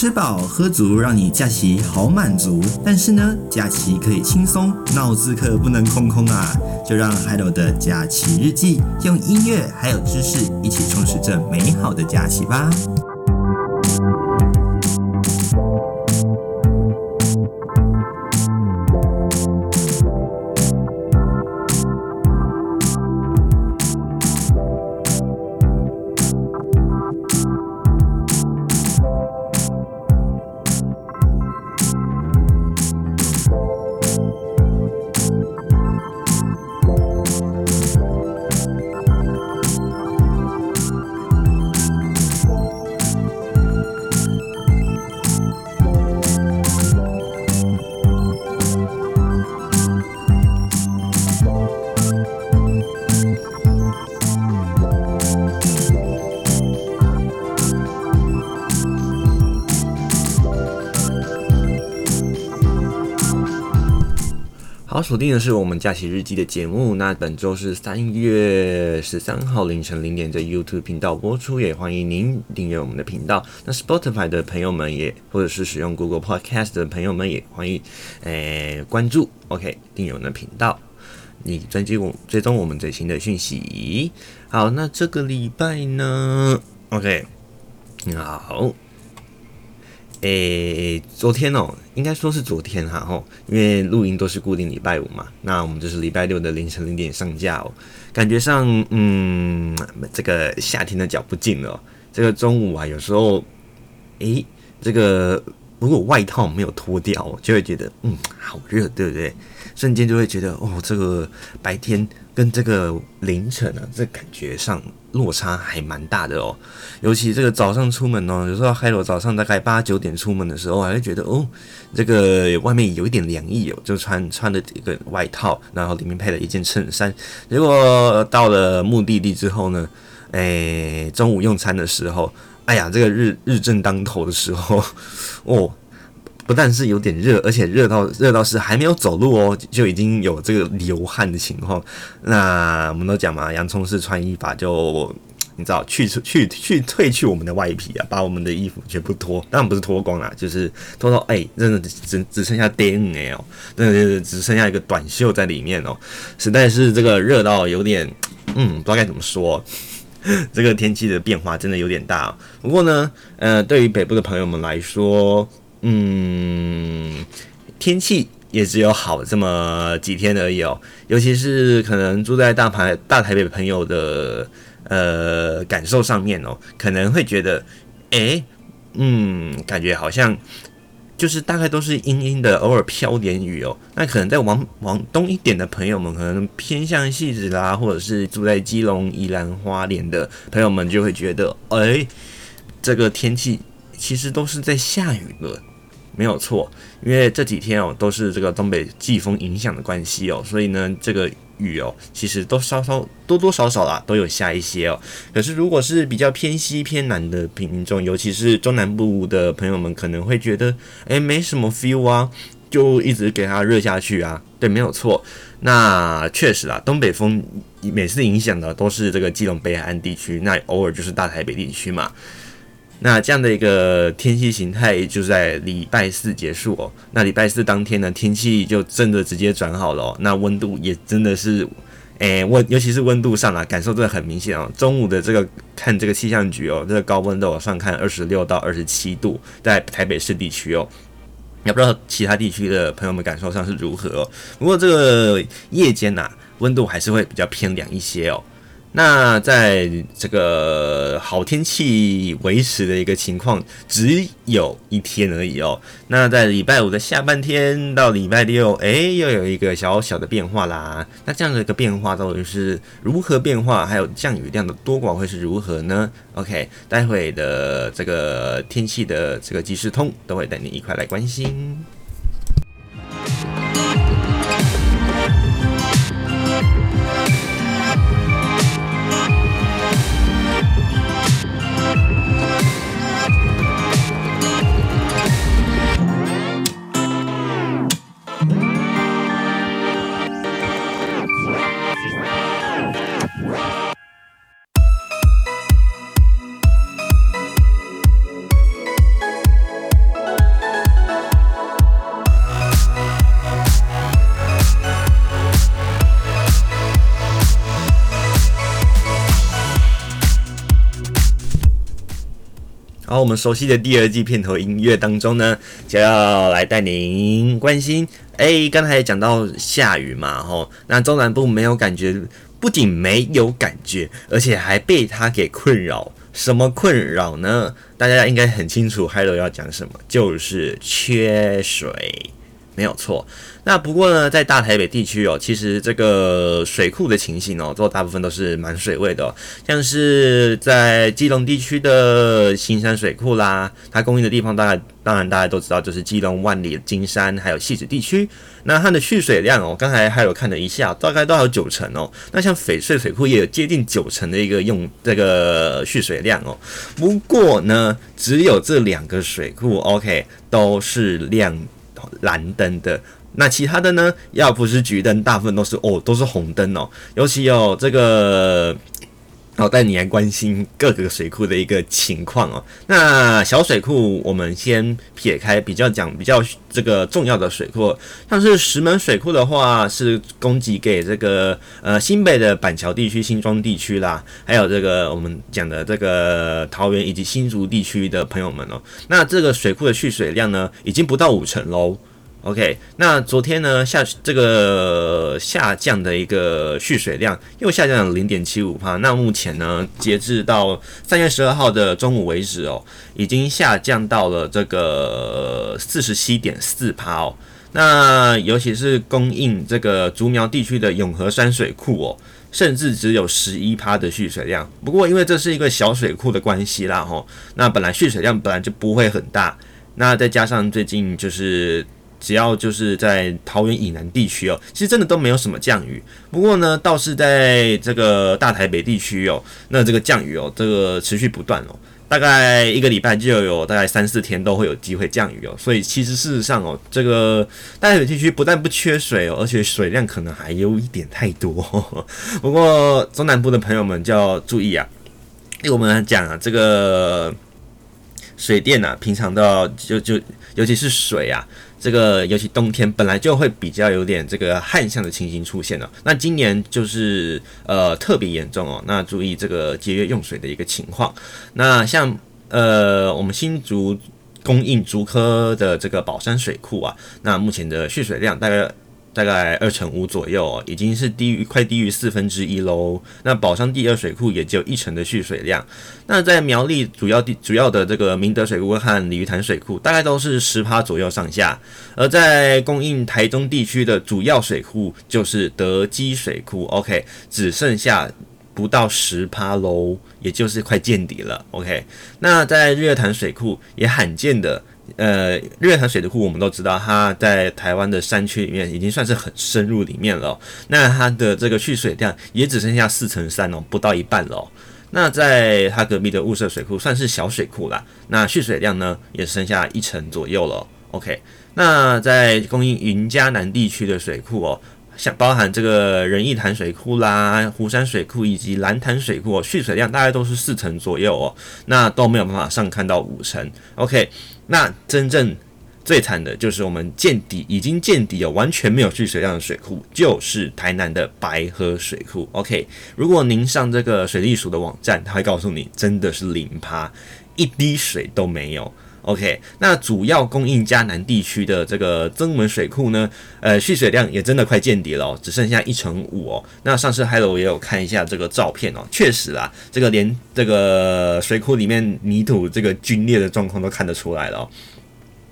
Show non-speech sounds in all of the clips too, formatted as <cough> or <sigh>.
吃饱喝足，让你假期好满足。但是呢，假期可以轻松，脑子可不能空空啊！就让 Hello 的假期日记用音乐还有知识一起充实这美好的假期吧。锁定的是我们假期日记的节目。那本周是三月十三号凌晨零点在 YouTube 频道播出，也欢迎您订阅我们的频道。那 Spotify 的朋友们也，或者是使用 Google Podcast 的朋友们也欢迎诶、关注，OK 订阅我们的频道，你专辑我追踪我们最新的讯息。好，那这个礼拜呢，OK，好。诶、欸，昨天哦，应该说是昨天哈吼，因为录音都是固定礼拜五嘛，那我们就是礼拜六的凌晨零点上架哦。感觉上，嗯，这个夏天的脚步近了。这个中午啊，有时候，诶、这个如果外套没有脱掉，就会觉得，嗯，好热，对不对？瞬间就会觉得，哦，这个白天。跟这个凌晨啊，这感觉上落差还蛮大的哦。尤其这个早上出门哦，有时候还有早上大概八九点出门的时候，还会觉得哦，这个外面有一点凉意哦，就穿穿的一个外套，然后里面配了一件衬衫。结果到了目的地之后呢，哎，中午用餐的时候，哎呀，这个日日正当头的时候，<laughs> 哦。不但是有点热，而且热到热到是还没有走路哦，就已经有这个流汗的情况。那我们都讲嘛，洋葱式穿衣法就你知道，去去去褪去我们的外皮啊，把我们的衣服全部脱，当然不是脱光啦，就是脱到哎，真的只只剩下 DNA 哦，真的只剩下一个短袖在里面哦，实在是这个热到有点，嗯，不知道该怎么说，这个天气的变化真的有点大。哦不过呢，呃，对于北部的朋友们来说，嗯，天气也只有好这么几天而已哦。尤其是可能住在大台大台北朋友的呃感受上面哦，可能会觉得，诶，嗯，感觉好像就是大概都是阴阴的，偶尔飘点雨哦。那可能在往往东一点的朋友们，可能偏向汐止啦，或者是住在基隆、宜兰花莲的朋友们，就会觉得，诶，这个天气其实都是在下雨了。没有错，因为这几天哦都是这个东北季风影响的关系哦，所以呢这个雨哦其实都稍稍多多少少啦都有下一些哦。可是如果是比较偏西偏南的品种，尤其是中南部的朋友们可能会觉得，诶，没什么 feel 啊，就一直给它热下去啊。对，没有错。那确实啊，东北风每次影响的都是这个基隆北海岸地区，那偶尔就是大台北地区嘛。那这样的一个天气形态就在礼拜四结束哦。那礼拜四当天呢，天气就真的直接转好了哦。那温度也真的是，诶、温尤其是温度上啊，感受真的很明显哦。中午的这个看这个气象局哦，这个高温都有上看二十六到二十七度，在台北市地区哦。也不知道其他地区的朋友们感受上是如何哦。不过这个夜间呐、温度还是会比较偏凉一些哦。那在这个好天气维持的一个情况，只有一天而已哦。那在礼拜五的下半天到礼拜六，哎，又有一个小小的变化啦。那这样的一个变化到底是如何变化？还有降雨量的多寡会是如何呢？OK，待会的这个天气的这个即时通都会带你一块来关心。我们熟悉的第二季片头音乐当中呢，就要来带您关心。哎，刚才也讲到下雨嘛，吼，那中南部没有感觉，不仅没有感觉，而且还被它给困扰。什么困扰呢？大家应该很清楚，Hello 要讲什么，就是缺水。没有错，那不过呢，在大台北地区哦，其实这个水库的情形哦，都大部分都是满水位的，像是在基隆地区的新山水库啦，它供应的地方，大概当然大家都知道，就是基隆、万里、金山还有戏子地区。那它的蓄水量哦，刚才还有看了一下，大概都有九成哦。那像翡翠水库也有接近九成的一个用这个蓄水量哦。不过呢，只有这两个水库，OK，都是量。蓝灯的，那其他的呢？要不是橘灯，大部分都是哦，都是红灯哦。尤其有这个，好带你来关心各个水库的一个情况哦。那小水库，我们先撇开，比较讲比较这个重要的水库，像是石门水库的话，是供给给这个呃新北的板桥地区、新庄地区啦，还有这个我们讲的这个桃园以及新竹地区的朋友们哦。那这个水库的蓄水量呢，已经不到五成喽。OK，那昨天呢下这个下降的一个蓄水量又下降了零点七五帕。那目前呢，截至到三月十二号的中午为止哦，已经下降到了这个四十七点四帕哦。那尤其是供应这个竹苗地区的永和山水库哦，甚至只有十一帕的蓄水量。不过因为这是一个小水库的关系啦吼，那本来蓄水量本来就不会很大，那再加上最近就是。只要就是在桃园以南地区哦，其实真的都没有什么降雨。不过呢，倒是在这个大台北地区哦，那这个降雨哦，这个持续不断哦，大概一个礼拜就有大概三四天都会有机会降雨哦。所以其实事实上哦，这个大台北地区不但不缺水哦，而且水量可能还有一点太多。不过中南部的朋友们就要注意啊，因为我们讲啊，这个水电啊，平常都要就就尤其是水啊。这个尤其冬天本来就会比较有点这个旱象的情形出现了，那今年就是呃特别严重哦，那注意这个节约用水的一个情况。那像呃我们新竹供应竹科的这个宝山水库啊，那目前的蓄水量大概。大概二成五左右，已经是低于快低于四分之一喽。那宝山第二水库也只有一成的蓄水量。那在苗栗主要地主要的这个明德水库和鲤鱼潭水库，大概都是十趴左右上下。而在供应台中地区的主要水库就是德基水库，OK，只剩下不到十趴喽，也就是快见底了。OK，那在日月潭水库也罕见的。呃，日月潭水库我们都知道，它在台湾的山区里面已经算是很深入里面了。那它的这个蓄水量也只剩下四成三哦，不到一半了。那在它隔壁的雾社水库算是小水库啦，那蓄水量呢也剩下一成左右了。OK，那在供应云嘉南地区的水库哦。像包含这个仁义潭水库啦、湖山水库以及兰潭水库，蓄水量大概都是四成左右哦，那都没有办法上看到五成。OK，那真正最惨的就是我们见底已经见底了，完全没有蓄水量的水库，就是台南的白河水库。OK，如果您上这个水利署的网站，他会告诉你真的是零趴，一滴水都没有。OK，那主要供应嘉南地区的这个曾文水库呢，呃，蓄水量也真的快见底了哦，只剩下一成五哦。那上次 Hello 也有看一下这个照片哦，确实啦，这个连这个水库里面泥土这个龟裂的状况都看得出来了哦。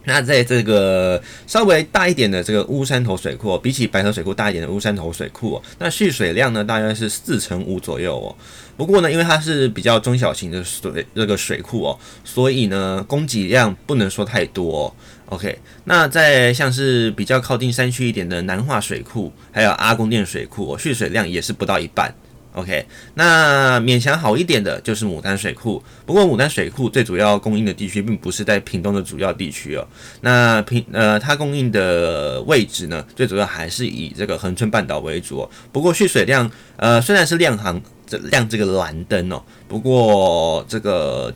那在这个稍微大一点的这个乌山头水库，比起白河水库大一点的乌山头水库，哦那蓄水量呢，大约是四成五左右哦。不过呢，因为它是比较中小型的水这个水库哦，所以呢，供给量不能说太多。OK，那在像是比较靠近山区一点的南化水库，还有阿公店水库哦，蓄水量也是不到一半。OK，那勉强好一点的就是牡丹水库。不过牡丹水库最主要供应的地区并不是在屏东的主要地区哦。那屏呃，它供应的位置呢，最主要还是以这个恒春半岛为主哦。不过蓄水量呃虽然是量行这亮这个蓝灯哦，不过这个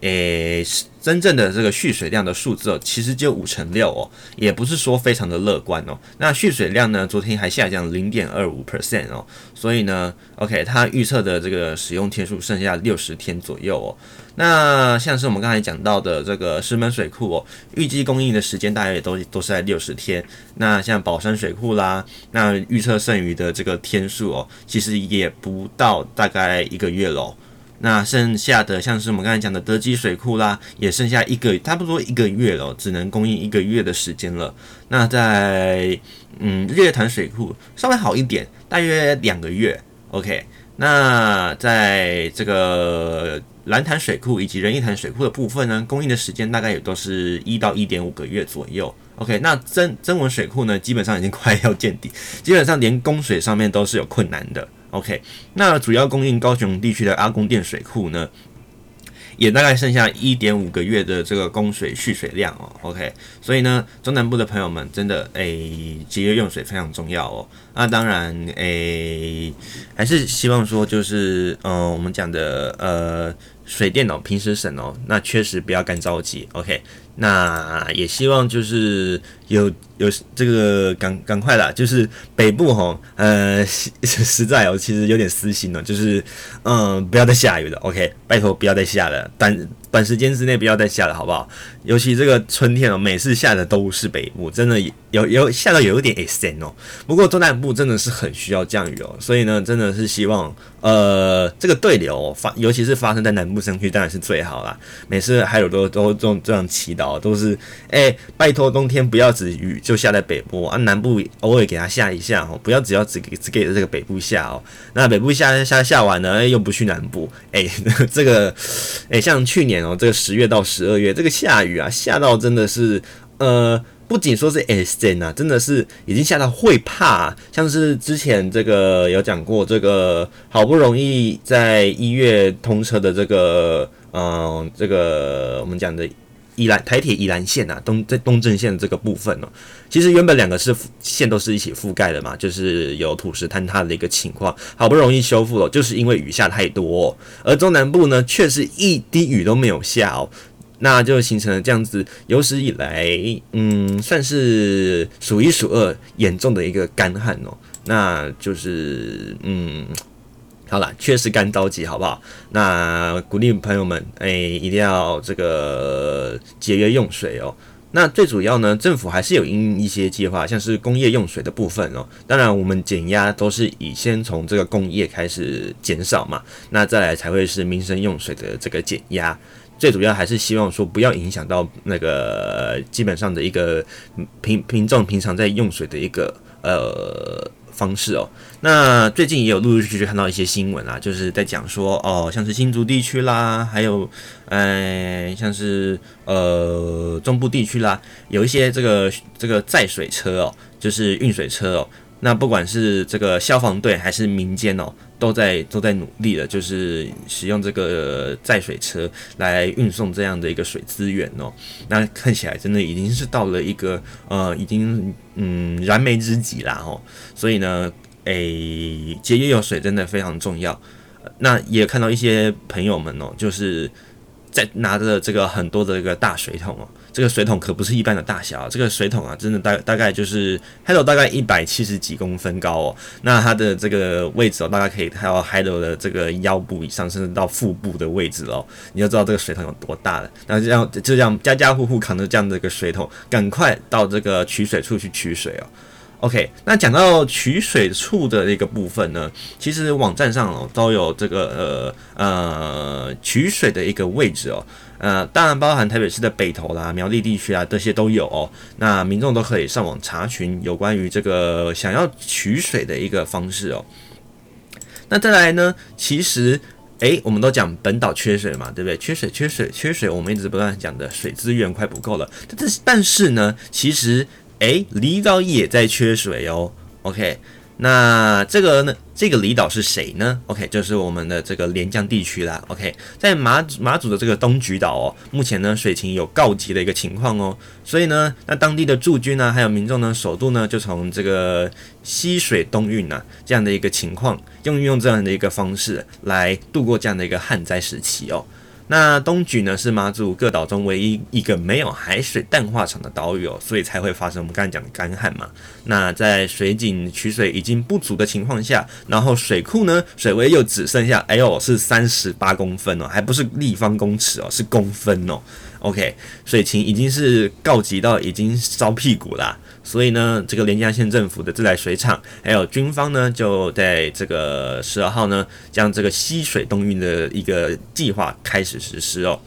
诶，真正的这个蓄水量的数字哦，其实就五成六哦，也不是说非常的乐观哦。那蓄水量呢，昨天还下降零点二五 percent 哦，所以呢，OK，它预测的这个使用天数剩下六十天左右哦。那像是我们刚才讲到的这个石门水库哦，预计供应的时间大约也都都是在六十天。那像宝山水库啦，那预测剩余的这个天数哦，其实也不到大概一个月喽。那剩下的像是我们刚才讲的德基水库啦，也剩下一个差不多一个月了，只能供应一个月的时间了。那在嗯日月潭水库稍微好一点，大约两个月。OK，那在这个兰潭水库以及仁义潭水库的部分呢，供应的时间大概也都是一到一点五个月左右。OK，那曾曾文水库呢，基本上已经快要见底，基本上连供水上面都是有困难的。OK，那主要供应高雄地区的阿公店水库呢，也大概剩下一点五个月的这个供水蓄水量哦。OK，所以呢，中南部的朋友们真的诶，节约用水非常重要哦。那当然诶，还是希望说就是嗯、呃，我们讲的呃水电哦，平时省哦，那确实不要干着急。OK，那也希望就是有。有这个赶赶快啦，就是北部吼，呃，实实在哦，其实有点私心了，就是嗯，不要再下雨了，OK，拜托不要再下了，短短时间之内不要再下了，好不好？尤其这个春天哦，每次下的都是北部，真的有有下到有一点咸哦。不过中南部真的是很需要降雨哦，所以呢，真的是希望呃这个对流发，尤其是发生在南部山区，当然是最好啦。每次还有都都这种这样祈祷，哦都是哎、拜托冬天不要只雨。就下在北部啊，南部偶尔给它下一下哦，不要只要只给只给这个北部下哦。那北部下下下完了，又不去南部，哎、<laughs> 这个哎、像去年哦，这个十月到十二月这个下雨啊，下到真的是呃，不仅说是 extreme 啊，真的是已经下到会怕、像是之前这个有讲过，这个好不容易在一月通车的这个嗯、这个我们讲的。宜兰台铁宜兰线啊，东在东正线的这个部分哦，其实原本两个是线都是一起覆盖的嘛，就是有土石坍塌的一个情况，好不容易修复了，就是因为雨下太多，而中南部呢却是一滴雨都没有下哦，那就形成了这样子有史以来嗯算是数一数二严重的一个干旱哦，那就是嗯。好了，确实干着急，好不好？那鼓励朋友们，哎、一定要这个节约用水哦。那最主要呢，政府还是有因一些计划，像是工业用水的部分哦。当然，我们减压都是以先从这个工业开始减少嘛，那再来才会是民生用水的这个减压。最主要还是希望说不要影响到那个基本上的一个平民众平常在用水的一个呃。方式哦，那最近也有陆陆续续看到一些新闻啊，就是在讲说哦，像是新竹地区啦，还有呃，像是呃中部地区啦，有一些这个这个载水车哦，就是运水车哦，那不管是这个消防队还是民间哦，都在都在努力的，就是使用这个载水车来运送这样的一个水资源哦，那看起来真的已经是到了一个呃，已经。嗯，燃眉之急啦吼，所以呢，诶、节约用水真的非常重要。那也看到一些朋友们哦，就是在拿着这个很多的这个大水桶哦，这个水桶可不是一般的大小，这个水桶啊，真的大大概就是，Hello 大概一百七十几公分高哦。那它的这个位置哦，大概可以还有 Hello 的这个腰部以上，甚至到腹部的位置哦，你就知道这个水桶有多大了。那这样就这样家家户户扛着这样的一个水桶，赶快到这个取水处去取水哦。OK，那讲到取水处的一个部分呢，其实网站上哦都有这个呃呃取水的一个位置哦，呃当然包含台北市的北投啦、苗栗地区啊这些都有哦。那民众都可以上网查询有关于这个想要取水的一个方式哦。那再来呢，其实诶，我们都讲本岛缺水嘛，对不对？缺水、缺水、缺水，我们一直不断讲的水资源快不够了。但是但是呢，其实。诶，离岛也在缺水哦。OK，那这个呢？这个离岛是谁呢？OK，就是我们的这个连江地区啦。OK，在马马祖的这个东莒岛哦，目前呢水情有告急的一个情况哦。所以呢，那当地的驻军呢，还有民众呢，首度呢就从这个西水东运呐这样的一个情况，用用这样的一个方式来度过这样的一个旱灾时期哦。那东莒呢是马祖各岛中唯一一个没有海水淡化厂的岛屿哦，所以才会发生我们刚才讲的干旱嘛。那在水井取水已经不足的情况下，然后水库呢水位又只剩下哎呦是三十八公分哦，还不是立方公尺哦，是公分哦。OK，水情已经是告急到已经烧屁股啦。所以呢，这个连江县政府的自来水厂还有军方呢，就在这个十二号呢，将这个溪水东运的一个计划开始实施哦。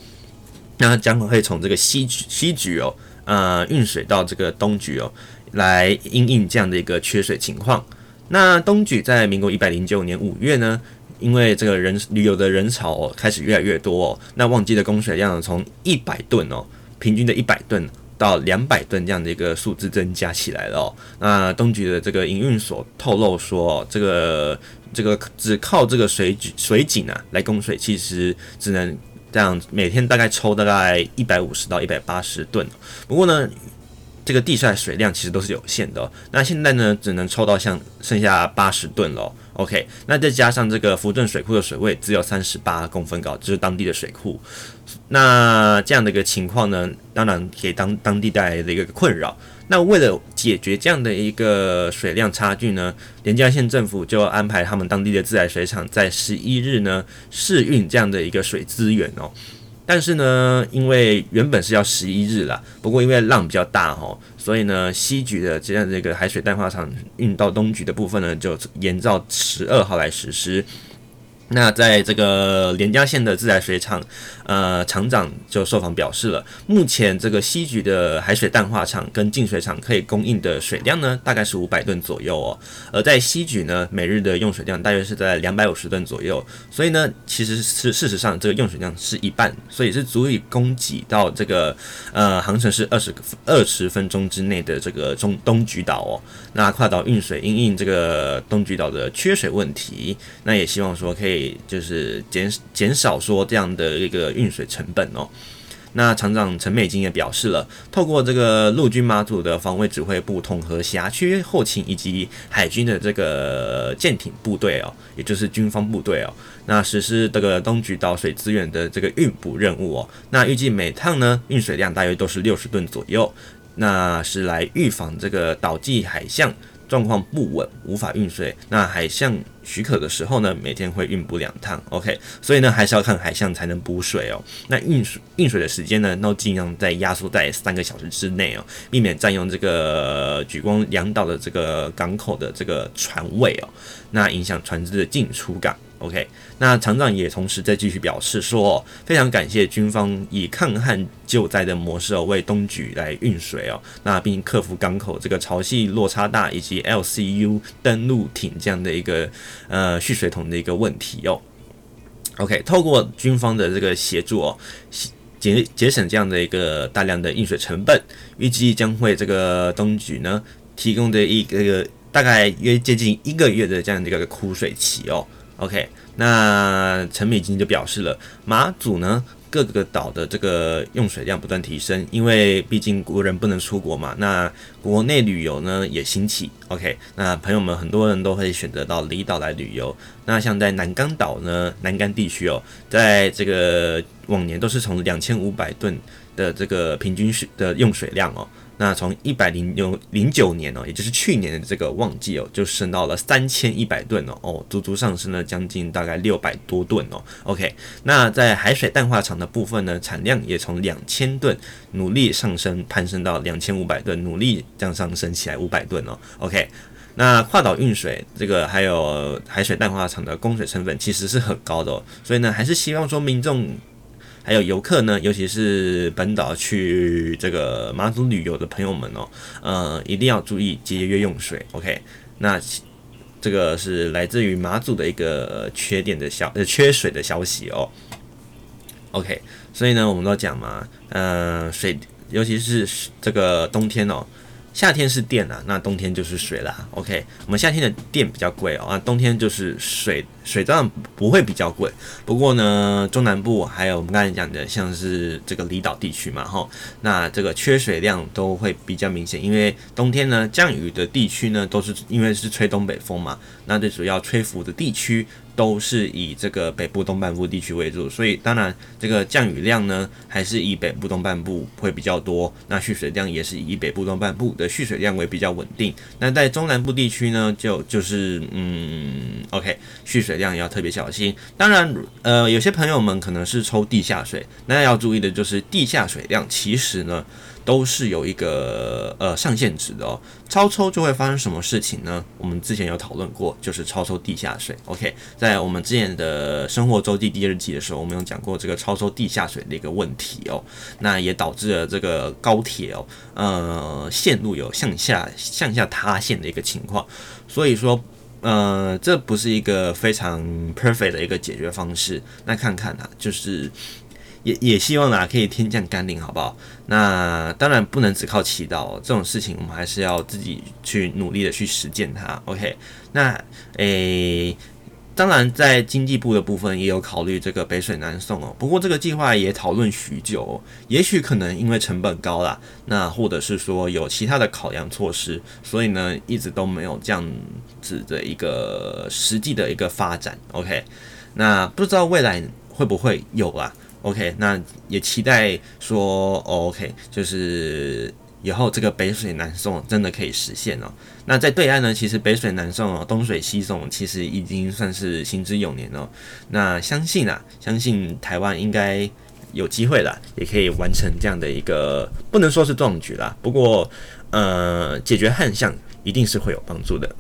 那将会从这个西西局哦，呃，运水到这个东局哦，来因应这样的一个缺水情况。那东局在民国一百零九年五月呢，因为这个人旅游的人潮哦开始越来越多哦，那旺季的供水量从一百吨哦，平均的一百吨。到两百吨这样的一个数字增加起来了哦。那东局的这个营运所透露说，这个这个只靠这个水水井啊来供水，其实只能这样每天大概抽大概一百五十到一百八十吨。不过呢，这个地下水量其实都是有限的。那现在呢，只能抽到像剩下八十吨了。OK，那再加上这个福镇水库的水位只有三十八公分高，就是当地的水库。那这样的一个情况呢，当然给当当地带来的一个困扰。那为了解决这样的一个水量差距呢，连江县政府就安排他们当地的自来水厂在十一日呢试运这样的一个水资源哦。但是呢，因为原本是要十一日啦，不过因为浪比较大哦，所以呢，西局的这样这个海水淡化厂运到东局的部分呢，就延到十二号来实施。那在这个连江县的自来水厂，呃，厂长就受访表示了，目前这个西莒的海水淡化厂跟净水厂可以供应的水量呢，大概是五百吨左右哦。而在西莒呢，每日的用水量大约是在两百五十吨左右，所以呢，其实是事实上这个用水量是一半，所以是足以供给到这个呃航程是二十二十分钟之内的这个中东莒岛哦。那跨岛运水因应这个东莒岛的缺水问题，那也希望说可以。就是减减少说这样的一个运水成本哦。那厂长陈美金也表示了，透过这个陆军马祖的防卫指挥部统合辖区后勤以及海军的这个舰艇部队哦，也就是军方部队哦，那实施这个东莒岛水资源的这个运补任务哦。那预计每趟呢运水量大约都是六十吨左右，那是来预防这个岛际海象状况不稳，无法运水。那海象许可的时候呢，每天会运补两趟。OK，所以呢，还是要看海象才能补水哦。那运水运水的时间呢，都尽量在压缩在三个小时之内哦，避免占用这个举光两岛的这个港口的这个船位哦，那影响船只的进出港。OK，那厂长也同时在继续表示说，非常感谢军方以抗旱救灾的模式哦，为东莒来运水哦，那并克服港口这个潮汐落差大以及 LCU 登陆艇这样的一个呃蓄水桶的一个问题哦。OK，透过军方的这个协助哦，节节省这样的一个大量的运水成本，预计将会这个东莒呢提供的一个大概约接近一个月的这样的一个枯水期哦。OK，那陈美金就表示了，马祖呢各个岛的这个用水量不断提升，因为毕竟国人不能出国嘛，那国内旅游呢也兴起。OK，那朋友们很多人都会选择到离岛来旅游。那像在南竿岛呢，南竿地区哦，在这个往年都是从两千五百吨的这个平均水的用水量哦。那从一百零六零九年哦，也就是去年的这个旺季哦，就升到了三千一百吨哦，哦，足足上升了将近大概六百多吨哦。OK，那在海水淡化厂的部分呢，产量也从两千吨努力上升，攀升到两千五百吨，努力这样上升起来五百吨哦。OK，那跨岛运水这个还有海水淡化厂的供水成本其实是很高的哦，所以呢，还是希望说民众。还有游客呢，尤其是本岛去这个马祖旅游的朋友们哦，呃，一定要注意节约用水。OK，那这个是来自于马祖的一个缺点的消呃缺水的消息哦。OK，所以呢，我们都讲嘛，呃，水，尤其是这个冬天哦，夏天是电啊，那冬天就是水啦。OK，我们夏天的电比较贵哦，那，冬天就是水。水当然不会比较贵，不过呢，中南部还有我们刚才讲的，像是这个离岛地区嘛，哈，那这个缺水量都会比较明显，因为冬天呢，降雨的地区呢，都是因为是吹东北风嘛，那最主要吹拂的地区。都是以这个北部东半部地区为主，所以当然这个降雨量呢，还是以北部东半部会比较多。那蓄水量也是以北部东半部的蓄水量为比较稳定。那在中南部地区呢，就就是嗯，OK，蓄水量也要特别小心。当然，呃，有些朋友们可能是抽地下水，那要注意的就是地下水量其实呢。都是有一个呃上限值的哦，超抽就会发生什么事情呢？我们之前有讨论过，就是超抽地下水。OK，在我们之前的生活周记第二季的时候，我们有讲过这个超抽地下水的一个问题哦，那也导致了这个高铁哦，呃，线路有向下向下塌陷的一个情况，所以说，呃，这不是一个非常 perfect 的一个解决方式。那看看啊，就是。也也希望啦，可以天降甘霖，好不好？那当然不能只靠祈祷，这种事情我们还是要自己去努力的去实践它。OK，那诶、当然在经济部的部分也有考虑这个北水南送哦。不过这个计划也讨论许久，也许可能因为成本高啦，那或者是说有其他的考量措施，所以呢一直都没有这样子的一个实际的一个发展。OK，那不知道未来会不会有啊？OK，那也期待说，哦，OK，就是以后这个北水南送真的可以实现哦。那在对岸呢，其实北水南送哦，东水西送其实已经算是行之有年了。那相信啊，相信台湾应该有机会啦，也可以完成这样的一个，不能说是壮举啦，不过呃，解决旱象一定是会有帮助的。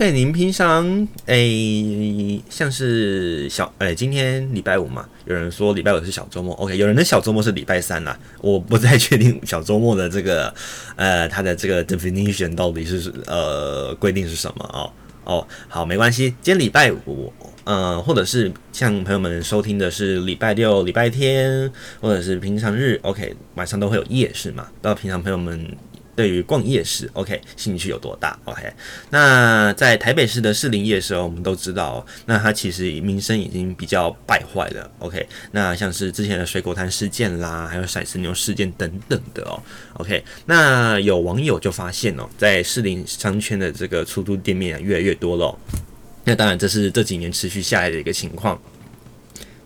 OK，您平常诶、像是小诶、今天礼拜五嘛，有人说礼拜五是小周末。OK，有人的小周末是礼拜三啦，我不太确定小周末的这个 <laughs> 呃，它的这个 definition 到底是呃规定是什么哦哦，好，没关系，今天礼拜五，呃，或者是像朋友们收听的是礼拜六、礼拜天，或者是平常日，OK，晚上都会有夜市嘛，到平常朋友们。对于逛夜市，OK，兴趣有多大？OK，那在台北市的士林夜市，我们都知道，那它其实名声已经比较败坏了。OK，那像是之前的水果摊事件啦，还有骰子牛事件等等的哦。OK，那有网友就发现哦，在士林商圈的这个出租店面越来越多了。那当然，这是这几年持续下来的一个情况。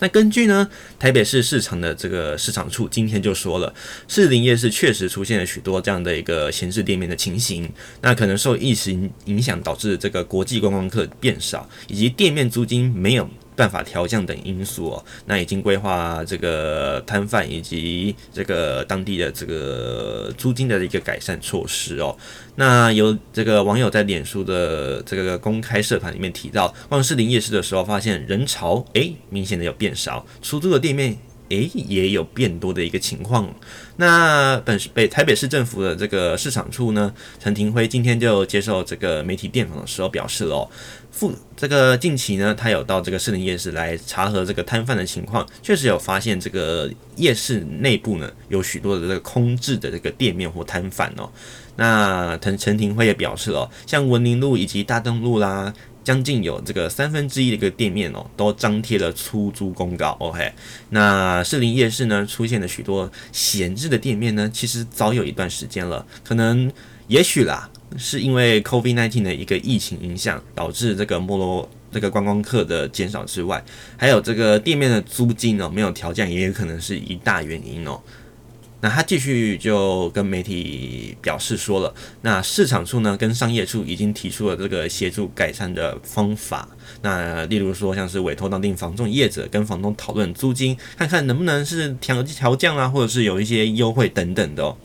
那根据呢，台北市市场的这个市场处今天就说了，士林夜市确实出现了许多这样的一个闲置店面的情形。那可能受疫情影响导致这个国际观光客变少，以及店面租金没有办法调降等因素哦，那已经规划这个摊贩以及这个当地的这个租金的一个改善措施哦。那有这个网友在脸书的这个公开社团里面提到，逛士林夜市的时候发现人潮诶明显的有变少，出租的店面。诶，也有变多的一个情况。那本市北台北市政府的这个市场处呢，陈廷辉今天就接受这个媒体电访的时候表示了，附这个近期呢，他有到这个士林夜市来查核这个摊贩的情况，确实有发现这个夜市内部呢有许多的这个空置的这个店面或摊贩哦。那陈陈廷辉也表示了，像文林路以及大东路啦。将近有这个三分之一的一个店面哦，都张贴了出租公告。OK，那士林夜市呢，出现了许多闲置的店面呢，其实早有一段时间了，可能也许啦，是因为 COVID-19 的一个疫情影响，导致这个没落这个观光客的减少之外，还有这个店面的租金哦没有调降，也有可能是一大原因哦。那他继续就跟媒体表示说了，那市场处呢跟商业处已经提出了这个协助改善的方法，那例如说像是委托当地房仲业者跟房东讨论租金，看看能不能是调调降啊，或者是有一些优惠等等的哦。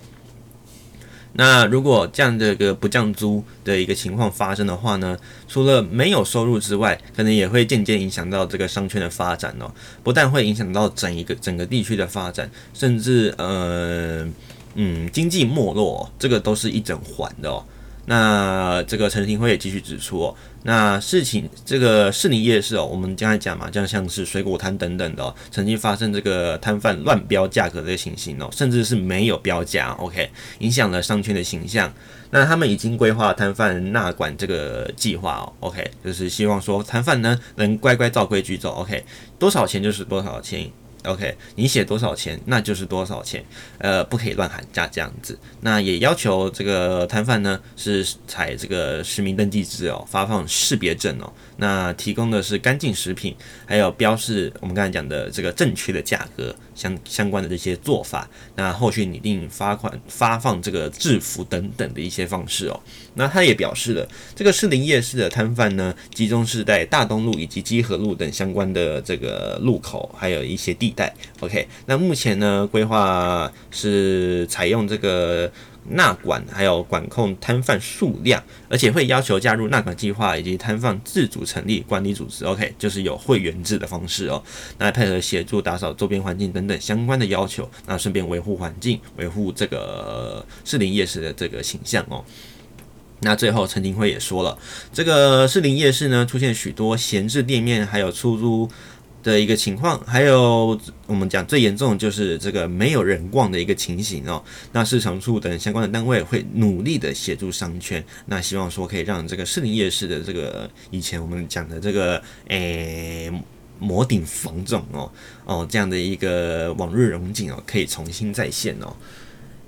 那如果这样的一个不降租的一个情况发生的话呢，除了没有收入之外，可能也会间接影响到这个商圈的发展哦。不但会影响到整一个整个地区的发展，甚至呃嗯经济没落，这个都是一整环的哦。那这个陈廷辉也继续指出哦，那事情这个士林夜市哦，我们刚才讲嘛，像像是水果摊等等的，曾经发生这个摊贩乱标价格的情形哦，甚至是没有标价，OK，影响了商圈的形象。那他们已经规划摊贩纳管这个计划哦，OK，就是希望说摊贩呢能乖乖照规矩走，OK，多少钱就是多少钱。OK，你写多少钱，那就是多少钱，呃，不可以乱喊价这样子。那也要求这个摊贩呢是采这个实名登记制哦，发放识别证哦。那提供的是干净食品，还有标示我们刚才讲的这个正确的价格相相关的这些做法。那后续拟定发款、发放这个制服等等的一些方式哦。那他也表示了，这个士林夜市的摊贩呢，集中是在大东路以及基河路等相关的这个路口，还有一些地带。OK，那目前呢，规划是采用这个。纳管还有管控摊贩数量，而且会要求加入纳管计划以及摊贩自主成立管理组织。OK，就是有会员制的方式哦。那配合协助打扫周边环境等等相关的要求，那顺便维护环境，维护这个士林夜市的这个形象哦。那最后陈廷辉也说了，这个士林夜市呢，出现许多闲置店面，还有出租。的一个情况，还有我们讲最严重就是这个没有人逛的一个情形哦。那市场处等相关的单位会努力的协助商圈，那希望说可以让这个市林夜市的这个以前我们讲的这个诶摩顶房总哦哦这样的一个往日荣景哦，可以重新再现哦。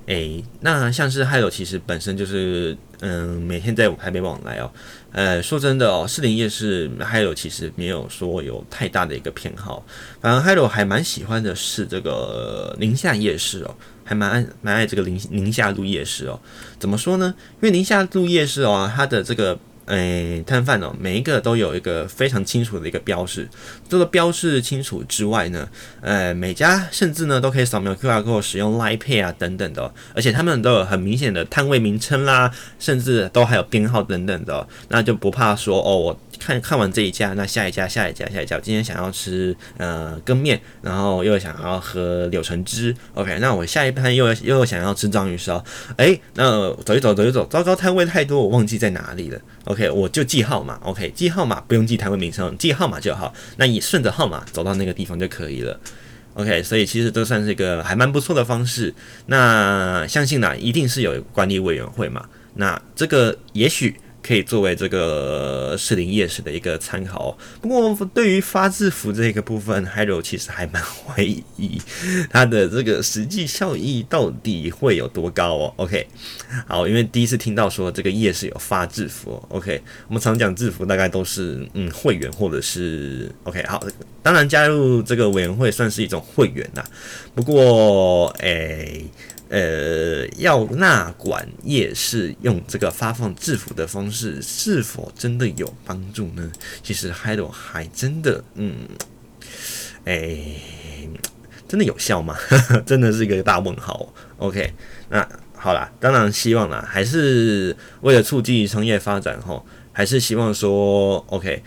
诶，那像是还有其实本身就是嗯每天在台北往来哦。呃，说真的哦，士林夜市还有其实没有说有太大的一个偏好，反而还有还蛮喜欢的是这个宁夏夜市哦，还蛮爱蛮爱这个宁宁夏路夜市哦。怎么说呢？因为宁夏路夜市哦，它的这个。诶，摊贩哦，每一个都有一个非常清楚的一个标识。除了标示清楚之外呢，呃，每家甚至呢都可以扫描 QR code，使用 Line Pay 啊等等的，而且他们都有很明显的摊位名称啦，甚至都还有编号等等的，那就不怕说哦我。看看完这一家，那下一家，下一家，下一家。今天想要吃呃羹面，然后又想要喝柳橙汁。OK，那我下一盘又又想要吃章鱼烧。哎，那走一走，走一走，糟糕，摊位太多，我忘记在哪里了。OK，我就记号码。OK，记号码不用记摊位名称，记号码就好。那你顺着号码走到那个地方就可以了。OK，所以其实都算是一个还蛮不错的方式。那相信呢，一定是有管理委员会嘛。那这个也许。可以作为这个士林夜市的一个参考。不过，对于发制服这个部分，Hello 其实还蛮怀疑它的这个实际效益到底会有多高哦。OK，好，因为第一次听到说这个夜市有发制服。OK，我们常讲制服大概都是嗯会员或者是 OK 好，当然加入这个委员会算是一种会员呐。不过，诶、呃，要纳管夜市用这个发放制服的方式，是否真的有帮助呢？其实 h e l o 还真的，嗯，哎，真的有效吗？<laughs> 真的是一个大问号。OK，那好啦，当然希望啦，还是为了促进商业发展吼，还是希望说，OK。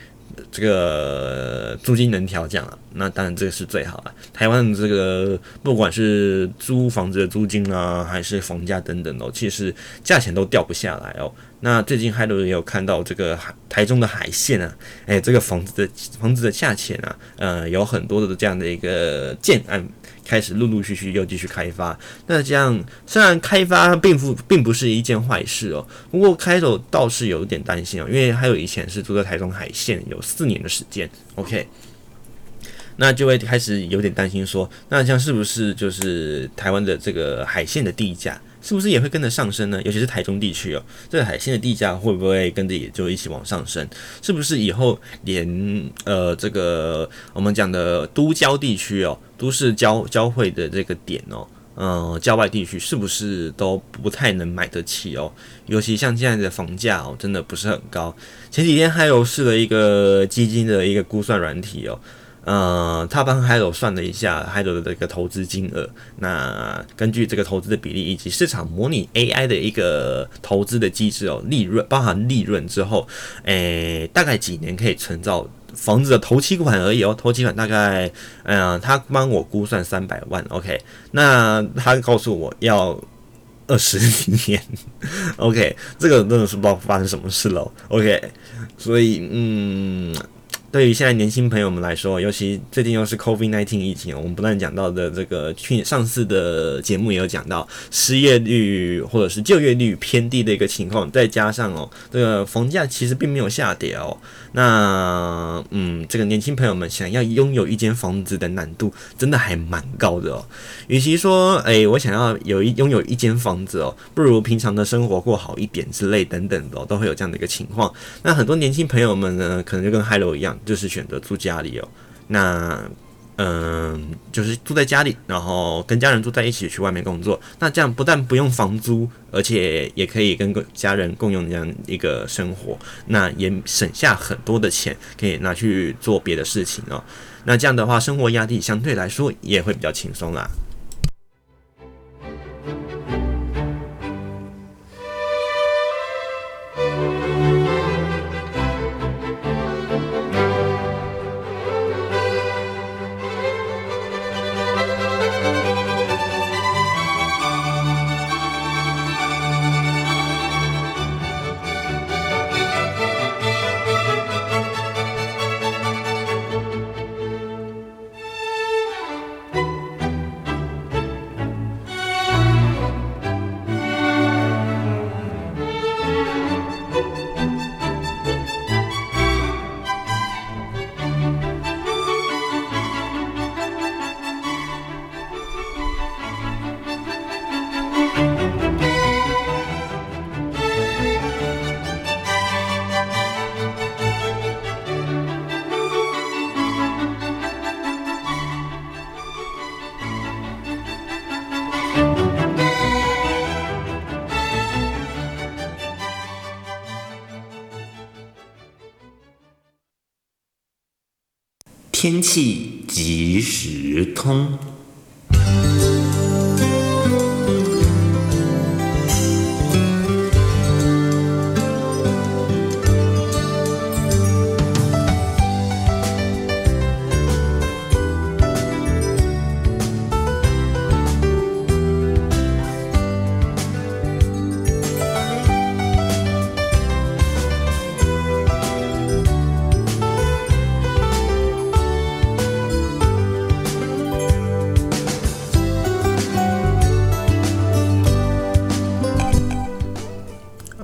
这个租金能调降了，那当然这个是最好啊。台湾这个不管是租房子的租金啊，还是房价等等哦，其实价钱都掉不下来哦。那最近还有也有看到这个海台中的海线啊，哎，这个房子的房子的价钱啊，呃，有很多的这样的一个建案。开始陆陆续续又继续开发，那这样虽然开发并不并不是一件坏事哦，不过开头倒是有点担心哦，因为还有以前是住在台中海线有四年的时间，OK，那就会开始有点担心说，那像是不是就是台湾的这个海线的地价？是不是也会跟着上升呢？尤其是台中地区哦，这个海鲜的地价会不会跟着也就一起往上升？是不是以后连呃这个我们讲的都郊地区哦，都市交交汇的这个点哦，嗯、郊外地区是不是都不太能买得起哦？尤其像现在的房价哦，真的不是很高。前几天还有试了一个基金的一个估算软体哦。呃，他帮 Hello 算了一下 Hello 的这个投资金额，那根据这个投资的比例以及市场模拟 AI 的一个投资的机制哦，利润包含利润之后，诶，大概几年可以存到房子的头期款而已哦，头期款大概，嗯、呃，他帮我估算三百万，OK，那他告诉我要二十年。OK，这个真的是不知道发生什么事了。OK，所以嗯。对于现在年轻朋友们来说，尤其最近又是 COVID-19 疫情，我们不断讲到的这个去上次的节目也有讲到失业率或者是就业率偏低的一个情况，再加上哦，这个房价其实并没有下跌哦。那嗯，这个年轻朋友们想要拥有一间房子的难度真的还蛮高的哦。与其说哎，我想要有一拥有一间房子哦，不如平常的生活过好一点之类等等的，都会有这样的一个情况。那很多年轻朋友们呢，可能就跟 Hello 一样。就是选择住家里哦，那嗯、就是住在家里，然后跟家人住在一起，去外面工作。那这样不但不用房租，而且也可以跟家人共用这样一个生活，那也省下很多的钱，可以拿去做别的事情哦。那这样的话，生活压力相对来说也会比较轻松啦。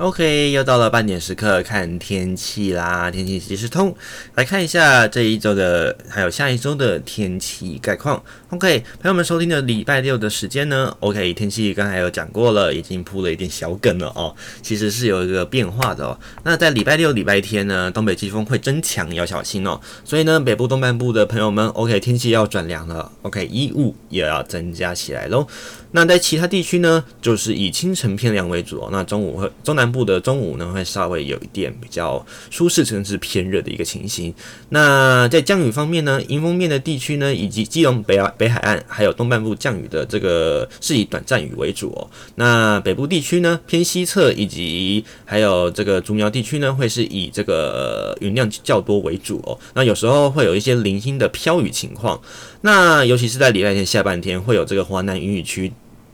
OK，又到了半点时刻，看天气啦。天气即时通，来看一下这一周的，还有下一周的天气概况。OK，朋友们收听的礼拜六的时间呢？OK，天气刚才有讲过了，已经铺了一点小梗了哦。其实是有一个变化的哦。那在礼拜六、礼拜天呢，东北季风会增强，要小心哦。所以呢，北部东半部的朋友们，OK，天气要转凉了。OK，衣物也要增加起来喽。那在其他地区呢，就是以清晨偏凉为主哦。那中午会中南部的中午呢，会稍微有一点比较舒适甚至是偏热的一个情形。那在降雨方面呢，迎风面的地区呢，以及基隆北北海岸还有东半部降雨的这个是以短暂雨为主哦。那北部地区呢，偏西侧以及还有这个竹苗地区呢，会是以这个云量较多为主哦。那有时候会有一些零星的飘雨情况。那尤其是在礼拜天下半天，会有这个华南云雨区。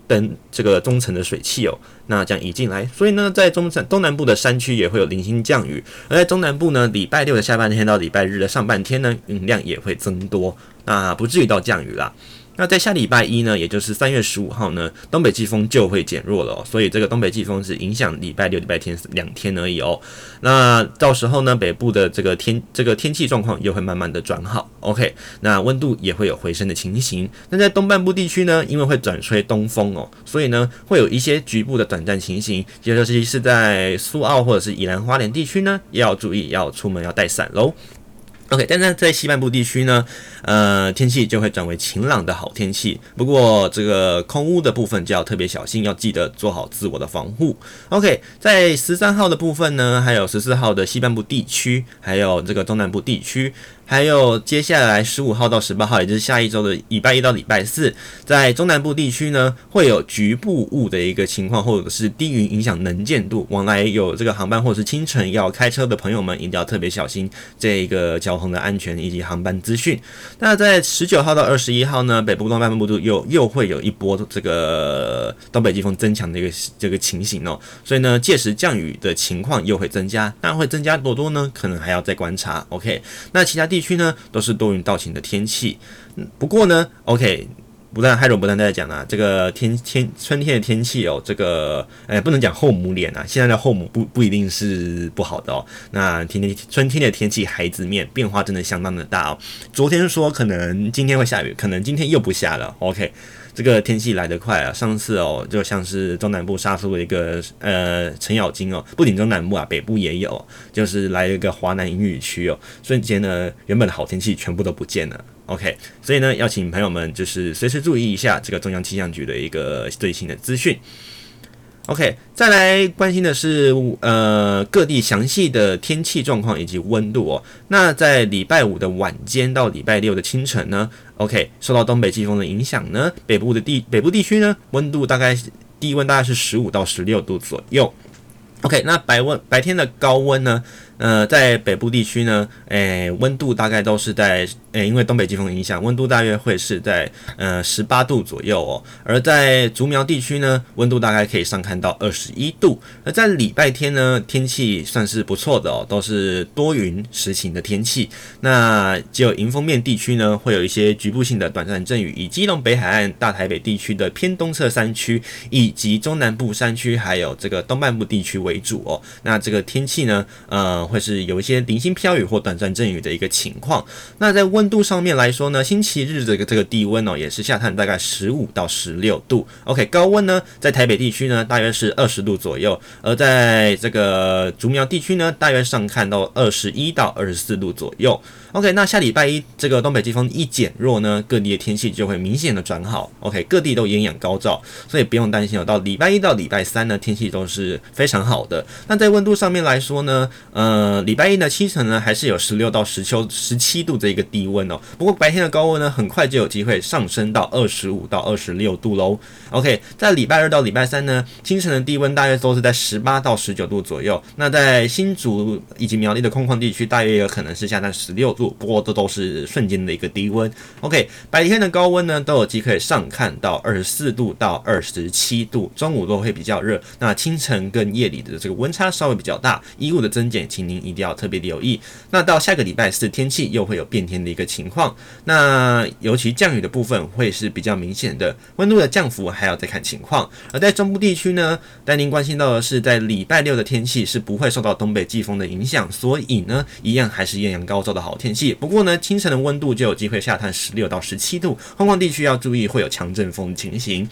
等这个中层的水汽哦，那将移进来，所以呢，在中层东南部的山区也会有零星降雨，而在中南部呢，礼拜六的下半天到礼拜日的上半天呢，云量也会增多，那不至于到降雨啦。那在下礼拜一呢，也就是三月十五号呢，东北季风就会减弱了哦，所以这个东北季风是影响礼拜六、礼拜天两天而已哦。那到时候呢，北部的这个天这个天气状况又会慢慢的转好，OK，那温度也会有回升的情形。那在东半部地区呢，因为会转吹东风哦，所以呢，会有一些局部的短暂情形，尤其是在苏澳或者是宜兰花莲地区呢，要注意，要出门要带伞喽。OK，但是在西半部地区呢，呃，天气就会转为晴朗的好天气。不过这个空污的部分就要特别小心，要记得做好自我的防护。OK，在十三号的部分呢，还有十四号的西半部地区，还有这个中南部地区，还有接下来十五号到十八号，也就是下一周的礼拜一到礼拜四，在中南部地区呢，会有局部雾的一个情况，或者是低云影响能见度，往来有这个航班或者是清晨要开车的朋友们，一定要特别小心这一个交通的安全以及航班资讯。那在十九号到二十一号呢，北部东半部又又又会有一波这个东北季风增强的一个这个情形哦，所以呢，届时降雨的情况又会增加，那会增加多多呢？可能还要再观察。OK，那其他地。地区呢都是多云到晴的天气，不过呢，OK，不但海柔不但在讲啊，这个天天春天的天气哦，这个哎不能讲后母脸啊，现在的后母不不一定是不好的哦。那天天春天的天气孩子面变化真的相当的大哦。昨天说可能今天会下雨，可能今天又不下了。OK。这个天气来得快啊！上次哦，就像是中南部杀出了一个呃程咬金哦，不仅中南部啊，北部也有，就是来一个华南阴雨区哦，瞬间呢，原本的好天气全部都不见了。OK，所以呢，要请朋友们就是随时注意一下这个中央气象局的一个最新的资讯。OK，再来关心的是呃各地详细的天气状况以及温度哦。那在礼拜五的晚间到礼拜六的清晨呢，OK，受到东北季风的影响呢，北部的地北部地区呢，温度大概低温大概是十五到十六度左右。OK，那白温白天的高温呢？呃，在北部地区呢，诶，温度大概都是在，诶，因为东北季风影响，温度大约会是在呃十八度左右哦。而在竹苗地区呢，温度大概可以上看到二十一度。而在礼拜天呢，天气算是不错的哦，都是多云时晴的天气。那只有迎风面地区呢，会有一些局部性的短暂阵雨，以基隆北海岸、大台北地区的偏东侧山区，以及中南部山区，还有这个东半部地区为主哦。那这个天气呢，呃。会是有一些零星飘雨或短暂阵雨的一个情况。那在温度上面来说呢，星期日这个这个低温哦，也是下探大概十五到十六度。OK，高温呢，在台北地区呢，大约是二十度左右；而在这个竹苗地区呢，大约上看到二十一到二十四度左右。OK，那下礼拜一这个东北季风一减弱呢，各地的天气就会明显的转好。OK，各地都艳阳高照，所以不用担心哦。到礼拜一到礼拜三呢，天气都是非常好的。那在温度上面来说呢，呃，礼拜一的清晨呢，还是有十六到十七十七度这一个低温温哦。不过白天的高温呢，很快就有机会上升到二十五到二十六度喽。OK，在礼拜二到礼拜三呢，清晨的低温大约都是在十八到十九度左右。那在新竹以及苗栗的空旷地区，大约有可能是下降十六度。不过这都是瞬间的一个低温。OK，白天的高温呢，都有机会上看到二十四度到二十七度，中午都会比较热。那清晨跟夜里的这个温差稍微比较大，衣物的增减，请您一定要特别留意。那到下个礼拜四，天气又会有变天的一个情况。那尤其降雨的部分会是比较明显的，温度的降幅还要再看情况。而在中部地区呢，带您关心到的是，在礼拜六的天气是不会受到东北季风的影响，所以呢，一样还是艳阳高照的好天气。不过呢，清晨的温度就有机会下探十六到十七度，空旷地区要注意会有强阵风情形。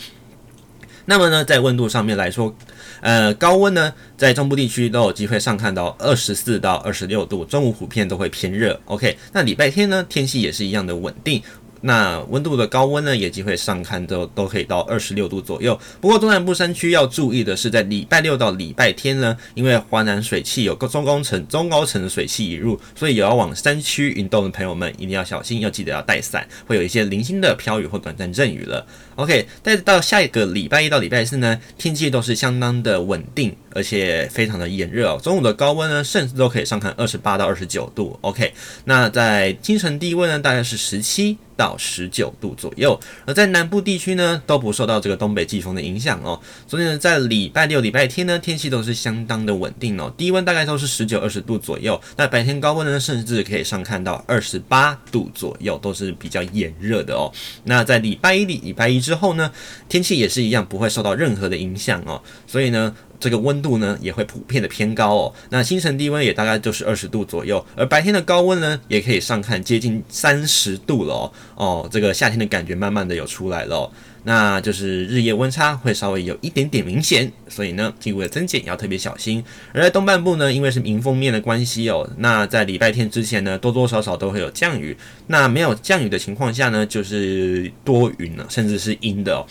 那么呢，在温度上面来说，呃，高温呢，在中部地区都有机会上看到二十四到二十六度，中午普遍都会偏热。OK，那礼拜天呢，天气也是一样的稳定。那温度的高温呢，也机会上看都都可以到二十六度左右。不过中南部山区要注意的是，在礼拜六到礼拜天呢，因为华南水汽有个中高层中高层的水汽引入，所以有要往山区运动的朋友们一定要小心，要记得要带伞，会有一些零星的飘雨或短暂阵雨了。OK，但是到下一个礼拜一到礼拜四呢，天气都是相当的稳定，而且非常的炎热哦。中午的高温呢，甚至都可以上看二十八到二十九度。OK，那在清晨低温呢，大概是十七到十九度左右，而在南部地区呢，都不受到这个东北季风的影响哦。所以呢，在礼拜六、礼拜天呢，天气都是相当的稳定哦，低温大概都是十九、二十度左右。那白天高温呢，甚至可以上看到二十八度左右，都是比较炎热的哦。那在礼拜一、礼拜一之后呢，天气也是一样，不会受到任何的影响哦。所以呢，这个温度呢，也会普遍的偏高哦。那清晨低温也大概就是二十度左右，而白天的高温呢，也可以上看接近三十度了哦。哦，这个夏天的感觉慢慢的有出来了。那就是日夜温差会稍微有一点点明显，所以呢，气温的增减要特别小心。而在东半部呢，因为是迎风面的关系哦，那在礼拜天之前呢，多多少少都会有降雨。那没有降雨的情况下呢，就是多云了，甚至是阴的哦。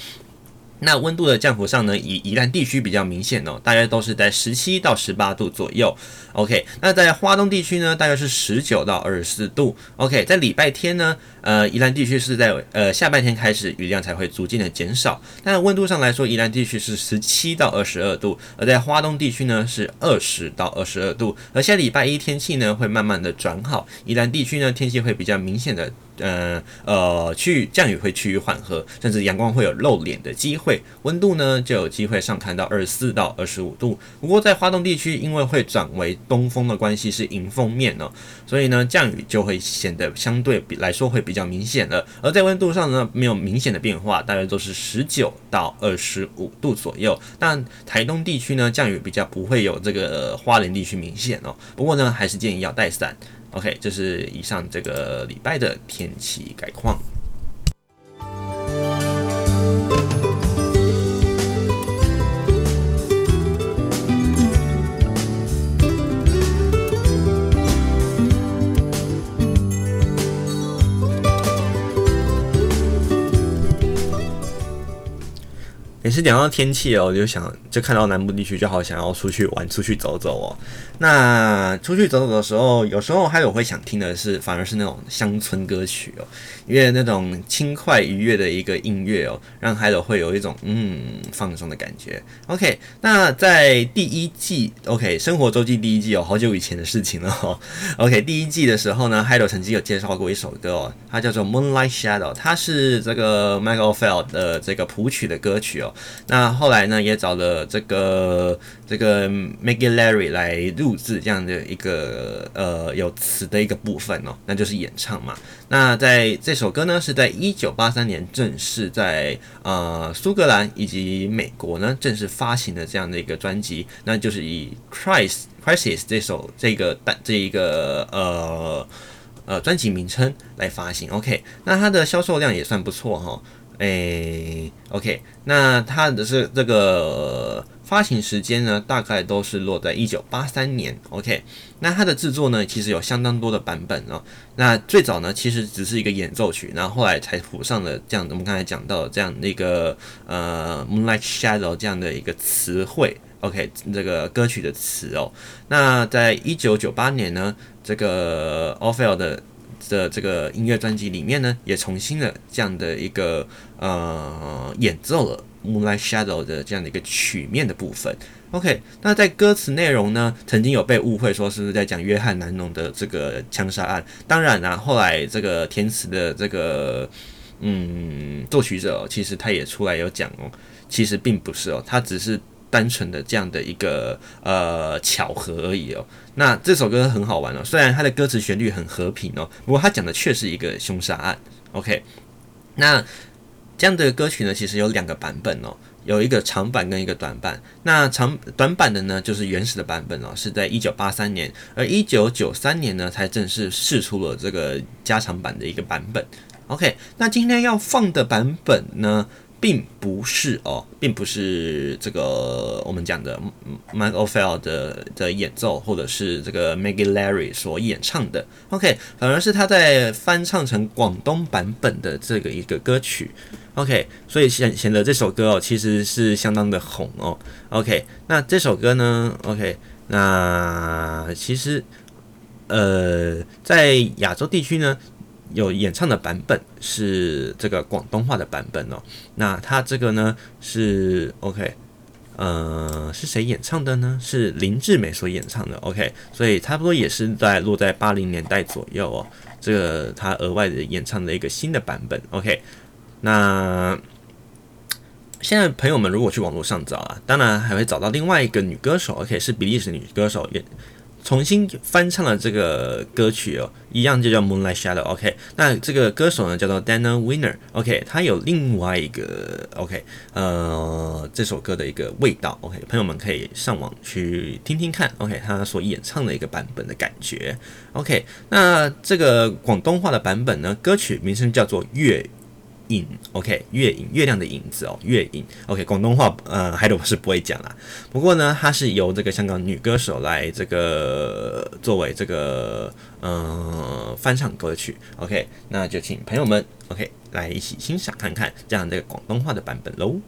那温度的降幅上呢，以宜兰地区比较明显哦，大约都是在十七到十八度左右。OK，那在花东地区呢，大约是十九到二十四度。OK，在礼拜天呢，呃，宜兰地区是在呃下半天开始雨量才会逐渐的减少。但温度上来说，宜兰地区是十七到二十二度，而在花东地区呢是二十到二十二度。而下礼拜一天气呢会慢慢的转好，宜兰地区呢天气会比较明显的。呃呃，去降雨会趋于缓和，甚至阳光会有露脸的机会，温度呢就有机会上看到二十四到二十五度。不过在花东地区，因为会转为东风的关系是迎风面哦，所以呢降雨就会显得相对比来说会比比较明显的。而在温度上呢，没有明显的变化，大约都是十九到二十五度左右。但台东地区呢降雨比较不会有这个花莲地区明显哦，不过呢还是建议要带伞。OK，这是以上这个礼拜的天气概况。也是讲到天气哦，我就想就看到南部地区就好想要出去玩、出去走走哦。那出去走走的时候，有时候还有会想听的是，反而是那种乡村歌曲哦，因为那种轻快愉悦的一个音乐哦，让海斗会有一种嗯放松的感觉。OK，那在第一季 OK 生活周记第一季哦，好久以前的事情了哦。OK，第一季的时候呢，海斗曾经有介绍过一首歌哦，它叫做《Moonlight Shadow》，它是这个 Michael Field 的这个谱曲的歌曲哦。那后来呢，也找了这个这个 Maggie Larry 来录。字这样的一个呃有词的一个部分哦，那就是演唱嘛。那在这首歌呢，是在一九八三年正式在呃苏格兰以及美国呢正式发行的这样的一个专辑，那就是以 Crisis Crisis 这首这个单这一个呃呃专辑名称来发行。OK，那它的销售量也算不错哈。诶，OK，那它的是这个。发行时间呢，大概都是落在一九八三年。OK，那它的制作呢，其实有相当多的版本哦。那最早呢，其实只是一个演奏曲，然后后来才谱上了这样我们刚才讲到的这样的一个呃 Moonlight Shadow 这样的一个词汇。OK，这个歌曲的词哦。那在一九九八年呢，这个 Oldfield 的的这个音乐专辑里面呢，也重新的这样的一个呃演奏了。Moonlight Shadow 的这样的一个曲面的部分，OK，那在歌词内容呢，曾经有被误会说是不是在讲约翰南农的这个枪杀案？当然啦、后来这个填词的这个嗯作曲者、哦，其实他也出来有讲哦，其实并不是哦，他只是单纯的这样的一个呃巧合而已哦。那这首歌很好玩哦，虽然它的歌词旋律很和平哦，不过它讲的却是一个凶杀案。OK，那。这样的歌曲呢，其实有两个版本哦，有一个长版跟一个短版。那长短版的呢，就是原始的版本哦，是在一九八三年，而一九九三年呢，才正式释出了这个加长版的一个版本。OK，那今天要放的版本呢，并不是哦，并不是这个我们讲的 Michael Oldfield 的的演奏，或者是这个 Maggie Larry 所演唱的。OK，反而是他在翻唱成广东版本的这个一个歌曲。OK，所以显显得这首歌哦，其实是相当的红哦。OK，那这首歌呢？OK，那其实呃，在亚洲地区呢。有演唱的版本是这个广东话的版本哦，那他这个呢是 OK，呃，是谁演唱的呢？是林志美所演唱的 OK，所以差不多也是在落在八零年代左右哦，这个他额外的演唱的一个新的版本 OK，那现在朋友们如果去网络上找啊，当然还会找到另外一个女歌手 OK，是比利时女歌手也。重新翻唱了这个歌曲哦，一样就叫 Moonlight Shadow。OK，那这个歌手呢叫做 Dana Winner。OK，他有另外一个 OK，呃，这首歌的一个味道。OK，朋友们可以上网去听听看。OK，他所演唱的一个版本的感觉。OK，那这个广东话的版本呢，歌曲名称叫做《月》。影，OK，月影，月亮的影子哦，月影，OK，广东话，呃，海斗是不会讲啦。不过呢，它是由这个香港女歌手来这个作为这个呃翻唱歌曲，OK，那就请朋友们，OK，来一起欣赏看看这样的广东话的版本喽。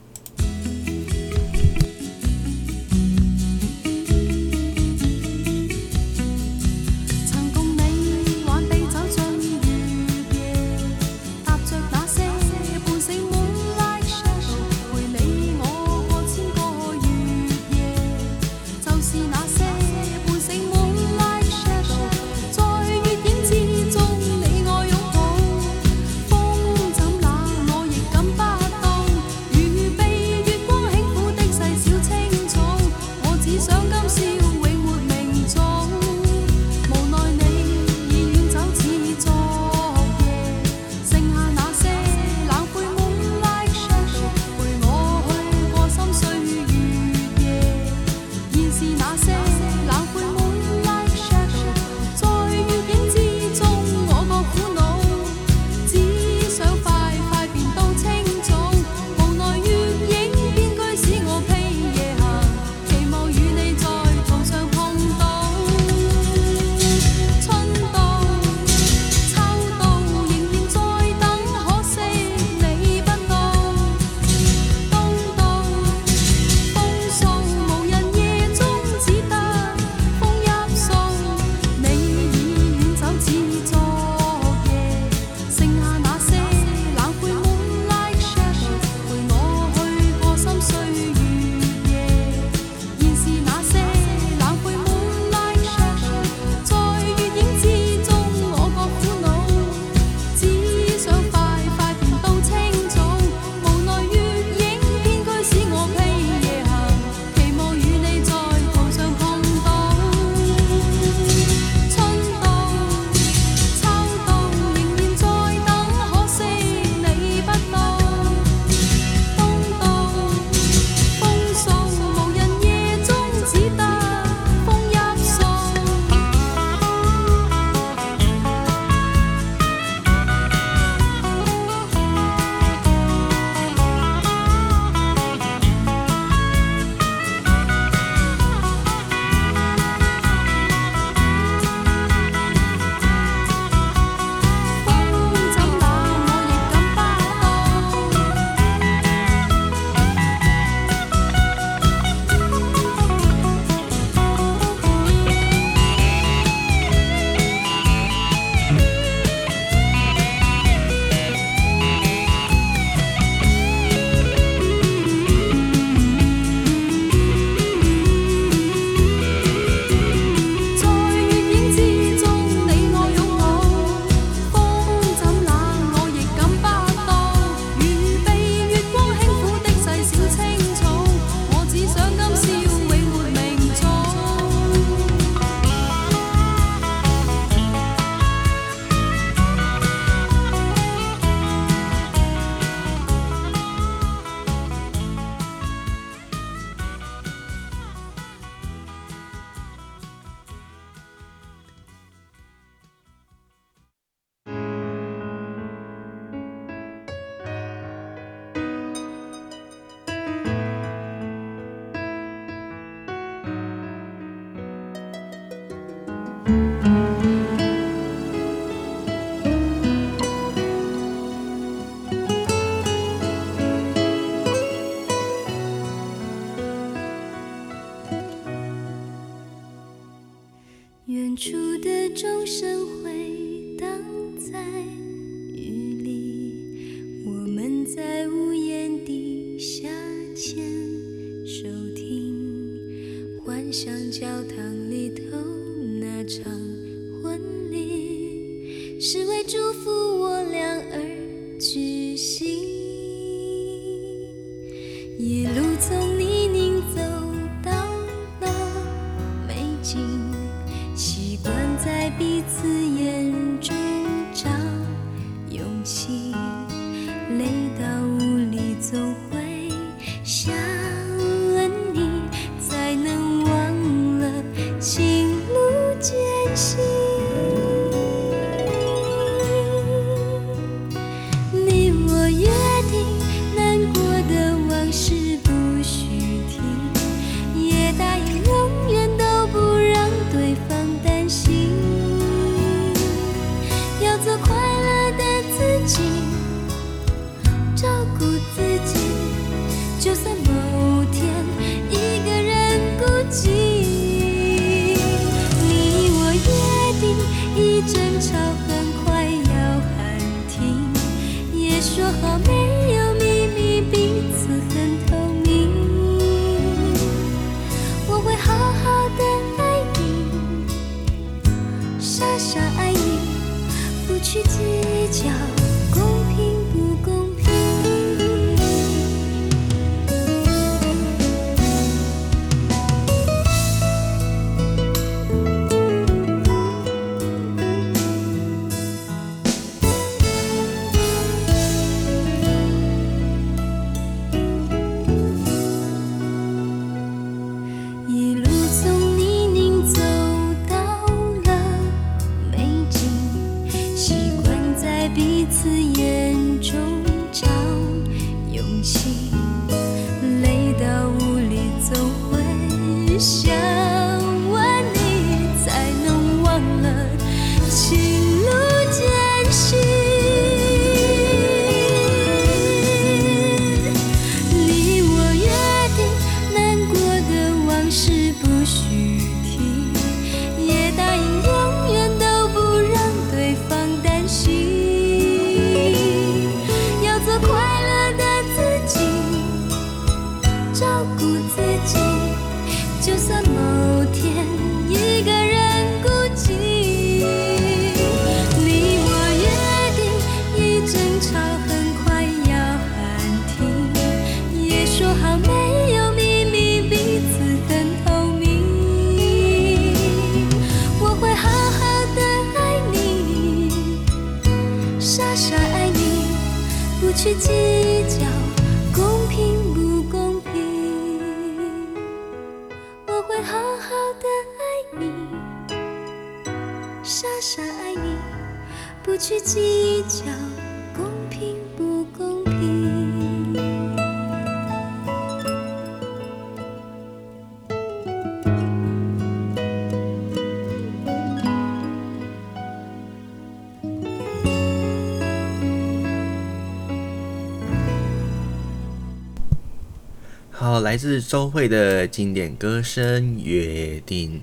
来自周慧的经典歌声《约定》。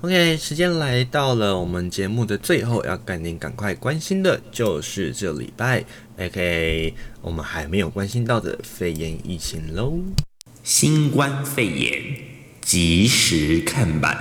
OK，时间来到了我们节目的最后，要赶紧赶快关心的就是这礼拜，OK，我们还没有关心到的肺炎疫情喽。新冠肺炎及时看板。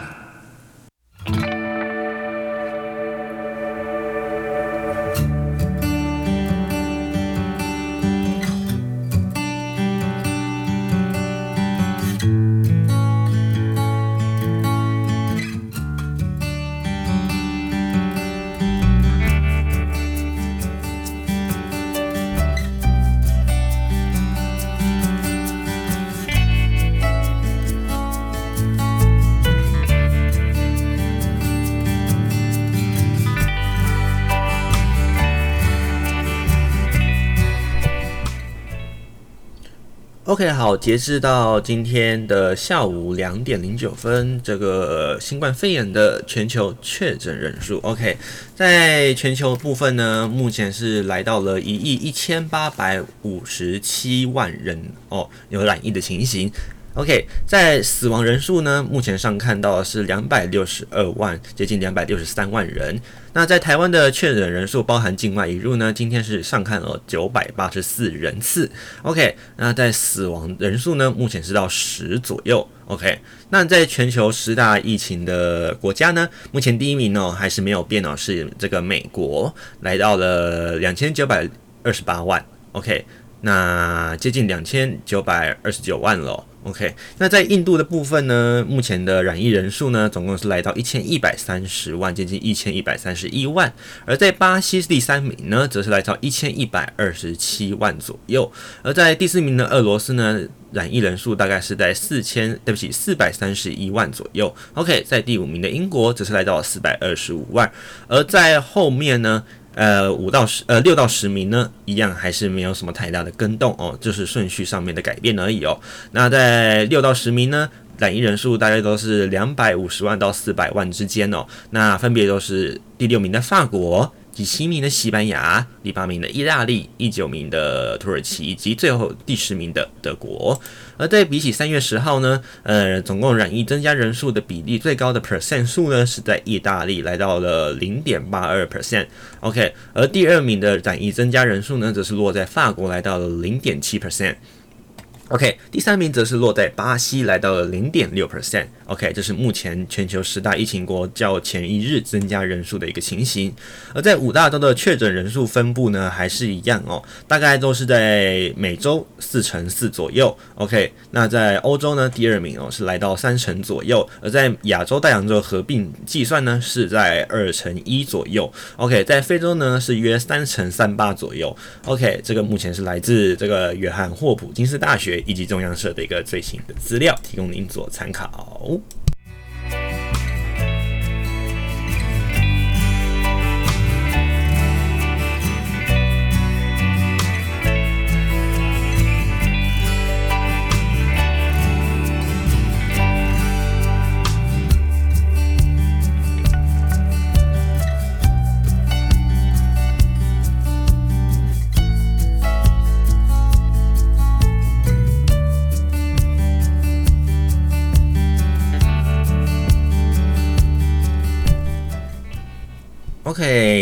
OK，好，截至到今天的下午两点零九分，这个新冠肺炎的全球确诊人数，OK，在全球部分呢，目前是来到了一亿一千八百五十七万人哦，有染疫的情形。OK，在死亡人数呢，目前上看到是两百六十二万，接近两百六十三万人。那在台湾的确诊人数，包含境外移入呢，今天是上看了九百八十四人次。OK，那在死亡人数呢，目前是到十左右。OK，那在全球十大疫情的国家呢，目前第一名呢还是没有变哦，是这个美国，来到了两千九百二十八万。OK，那接近两千九百二十九万了。OK，那在印度的部分呢，目前的染疫人数呢，总共是来到一千一百三十万，接近一千一百三十一万。而在巴西第三名呢，则是来到一千一百二十七万左右。而在第四名的俄罗斯呢，染疫人数大概是在四千，对不起，四百三十一万左右。OK，在第五名的英国则是来到四百二十五万。而在后面呢，呃，五到十，呃，六到十名呢，一样还是没有什么太大的更动哦，就是顺序上面的改变而已哦。那在六到十名呢，染疫人数大概都是两百五十万到四百万之间哦。那分别都是第六名的法国。第七名的西班牙，第八名的意大利，第九名的土耳其，以及最后第十名的德国。而在比起三月十号呢，呃，总共染疫增加人数的比例最高的 percent 数呢，是在意大利来到了零点八二 percent。OK，而第二名的染疫增加人数呢，则是落在法国来到了零点七 percent。OK，第三名则是落在巴西，来到了零点六 percent。OK，这是目前全球十大疫情国较前一日增加人数的一个情形。而在五大洲的确诊人数分布呢，还是一样哦，大概都是在每周四成四左右。OK，那在欧洲呢，第二名哦是来到三成左右，而在亚洲大洋洲合并计算呢，是在二成一左右。OK，在非洲呢是约三成三八左右。OK，这个目前是来自这个约翰霍普金斯大学。以及中央社的一个最新的资料，提供您做参考。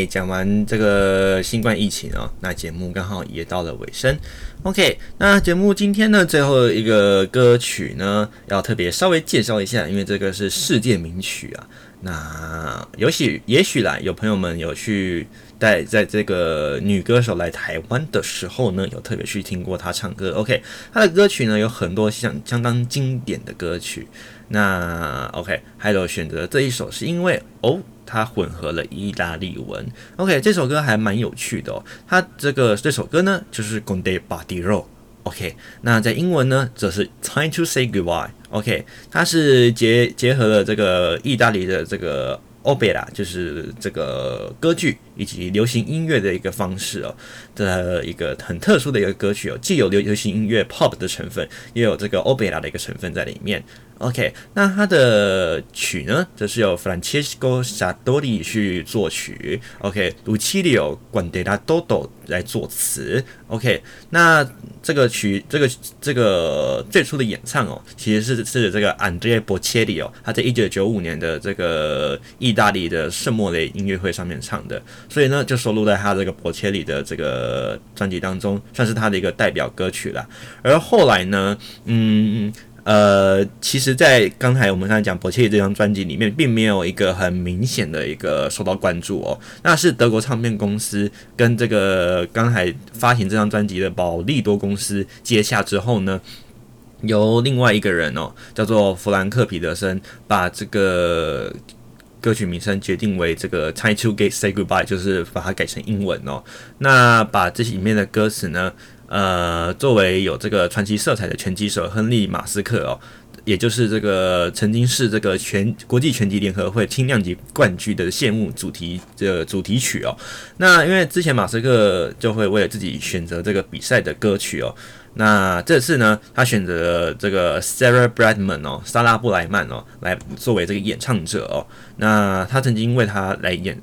讲完这个新冠疫情哦，那节目刚好也到了尾声。OK，那节目今天呢，最后一个歌曲呢，要特别稍微介绍一下，因为这个是世界名曲啊。那也许也许啦，有朋友们有去带在这个女歌手来台湾的时候呢，有特别去听过她唱歌。OK，她的歌曲呢有很多相相当经典的歌曲。那 OK，还有选择这一首是因为哦，它混合了意大利文。OK，这首歌还蛮有趣的哦。它这个这首歌呢，就是 Con te partirò。OK，那在英文呢，则是 Time to say goodbye。OK，它是结结合了这个意大利的这个。Opera 就是这个歌剧以及流行音乐的一个方式哦，的一个很特殊的一个歌曲哦，既有流流行音乐 pop 的成分，也有这个 Opera 的一个成分在里面。OK，那它的曲呢，则是由 Francesco Sartori 去作曲，OK，Lucilio Guadagnino 来作词，OK，那这个曲，这个这个最初的演唱哦，其实是是这个 Andrea Bocelli 哦，他在一九九五年的这个意大利的圣莫雷音乐会上面唱的，所以呢，就收录在他这个 Bocelli 的这个专辑当中，算是他的一个代表歌曲了。而后来呢，嗯。呃，其实，在刚才我们刚才讲《博切》这张专辑里面，并没有一个很明显的一个受到关注哦。那是德国唱片公司跟这个刚才发行这张专辑的宝利多公司接下之后呢，由另外一个人哦，叫做弗兰克·彼得森，把这个歌曲名称决定为这个《Time to Say Goodbye》，就是把它改成英文哦。那把这里面的歌词呢，呃，作为有这个传奇色彩的拳击手亨利马斯克哦，也就是这个曾经是这个全国际拳击联合会轻量级冠军的谢幕主题的主题曲哦。那因为之前马斯克就会为了自己选择这个比赛的歌曲哦，那这次呢，他选择这个 Sarah Brightman 哦，莎拉布莱曼哦，来作为这个演唱者哦。那他曾经为他来演。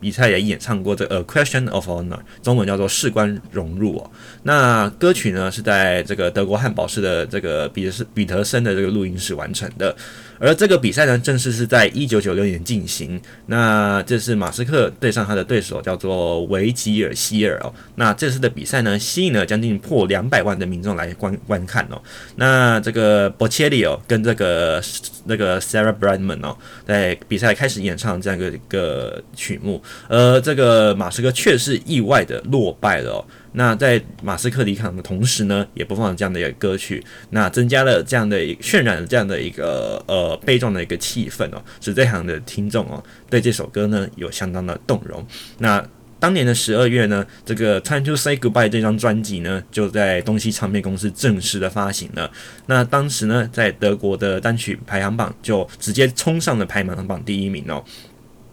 比赛也演唱过这个《A Question of Honor》，中文叫做“事关荣辱”哦。那歌曲呢是在这个德国汉堡市的这个彼得彼得森的这个录音室完成的。而这个比赛呢，正式是在一九九六年进行。那这是马斯克对上他的对手，叫做维吉尔希尔哦。那这次的比赛呢，吸引了将近破两百万的民众来观观看哦。那这个博切利哦，跟这个那个 Sarah Brightman 哦，在比赛开始演唱这样一个一个曲目，而这个马斯克却是意外的落败了哦。那在马斯克离场的同时呢，也播放了这样的一个歌曲，那增加了这样的渲染了这样的一个呃悲壮的一个气氛哦，使在场的听众哦对这首歌呢有相当的动容。那当年的十二月呢，这个《Time to Say Goodbye》这张专辑呢就在东西唱片公司正式的发行了。那当时呢，在德国的单曲排行榜就直接冲上了排行榜第一名哦。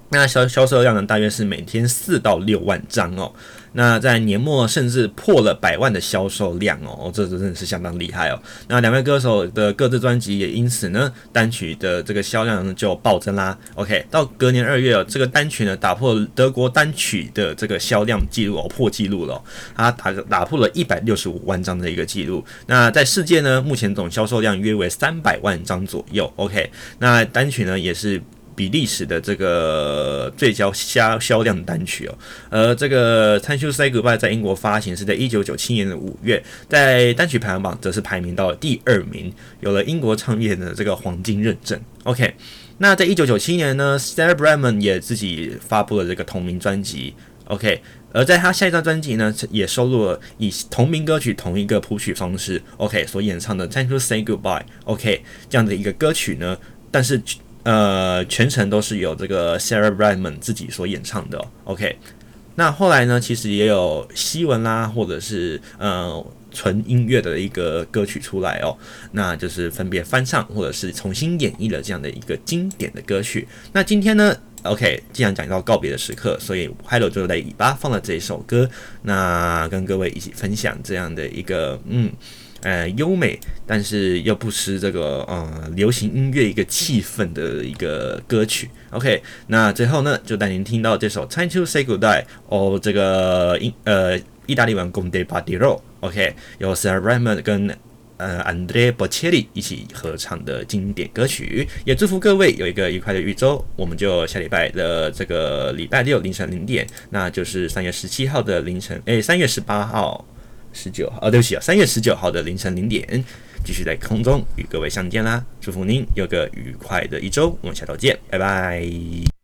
那销销售量呢，大约是每天四到六万张哦。那在年末甚至破了百万的销售量哦，这真的是相当厉害哦。那两位歌手的各自专辑也因此呢，单曲的这个销量呢就暴增啦。OK，到隔年二月哦，这个单曲呢打破德国单曲的这个销量记录哦，破纪录了哦，它打打破了一百六十五万张的一个记录。那在世界呢，目前总销售量约为三百万张左右。OK，那单曲呢也是。比历史的这个最高销销量单曲哦，而这个《Time to Say Goodbye》在英国发行是在一九九七年的五月，在单曲排行榜则是排名到了第二名，有了英国唱片的这个黄金认证。OK，那在一九九七年呢，Sarah Brightman 也自己发布了这个同名专辑。OK，而在他下一张专辑呢，也收录了以同名歌曲同一个谱曲方式 OK 所演唱的《Time to Say Goodbye》OK 这样的一个歌曲呢，但是。呃，全程都是由这个 Sarah Brightman 自己所演唱的。OK，那后来呢，其实也有西文啦，或者是呃纯音乐的一个歌曲出来哦。那就是分别翻唱或者是重新演绎了这样的一个经典的歌曲。那今天呢，OK，既然讲到告别的时刻，所以 Hello 就在尾巴放了这一首歌，那跟各位一起分享这样的一个嗯。呃，优美，但是又不失这个呃流行音乐一个气氛的一个歌曲。OK，那最后呢，就带您听到这首《Time to Say Goodbye》哦，这个英呃意大利文《Con te partirò》OK，由 Sarah Brightman 跟呃 Andrea Bocelli 一起合唱的经典歌曲。也祝福各位有一个愉快的一周。我们就下礼拜的这个礼拜六凌晨零点，那就是三月十七号的凌晨，诶，三月十八号。十九号，啊，对不起啊，三月十九号的凌晨零点，继续在空中与各位相见啦！祝福您有个愉快的一周，我们下周见，拜拜。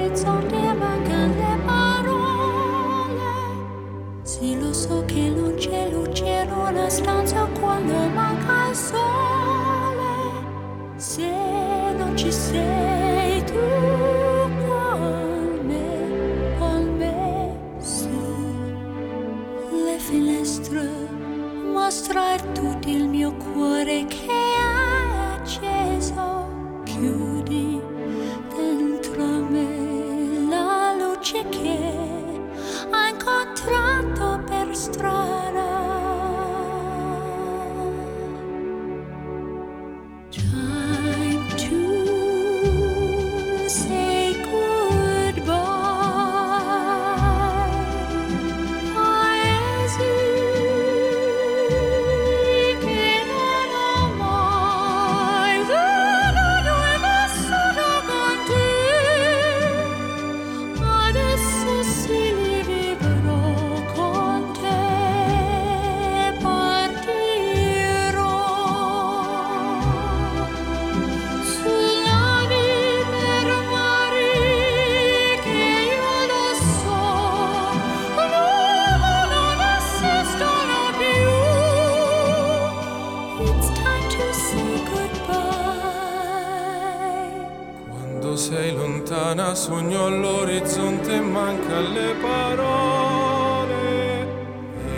it's on sogno all'orizzonte manca le parole.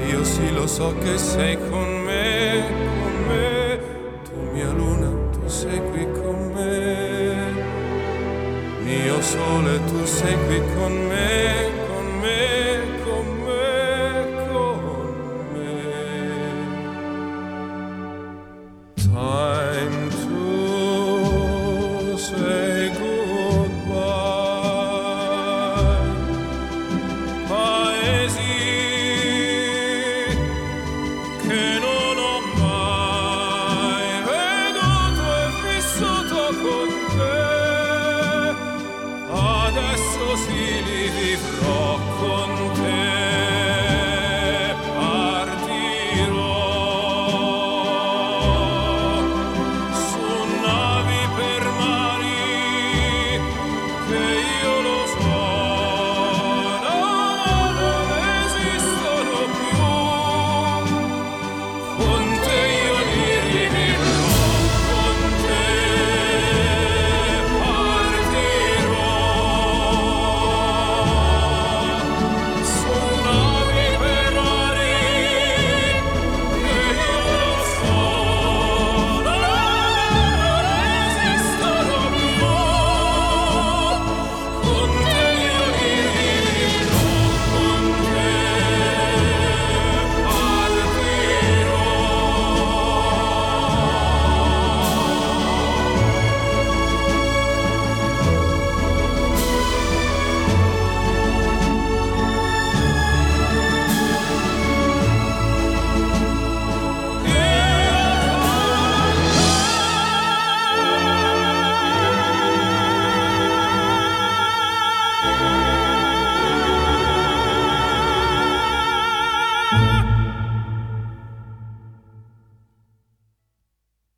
Io sì lo so che sei con me con me. Tu mia luna tu sei qui con me. Mio sole tu sei qui con me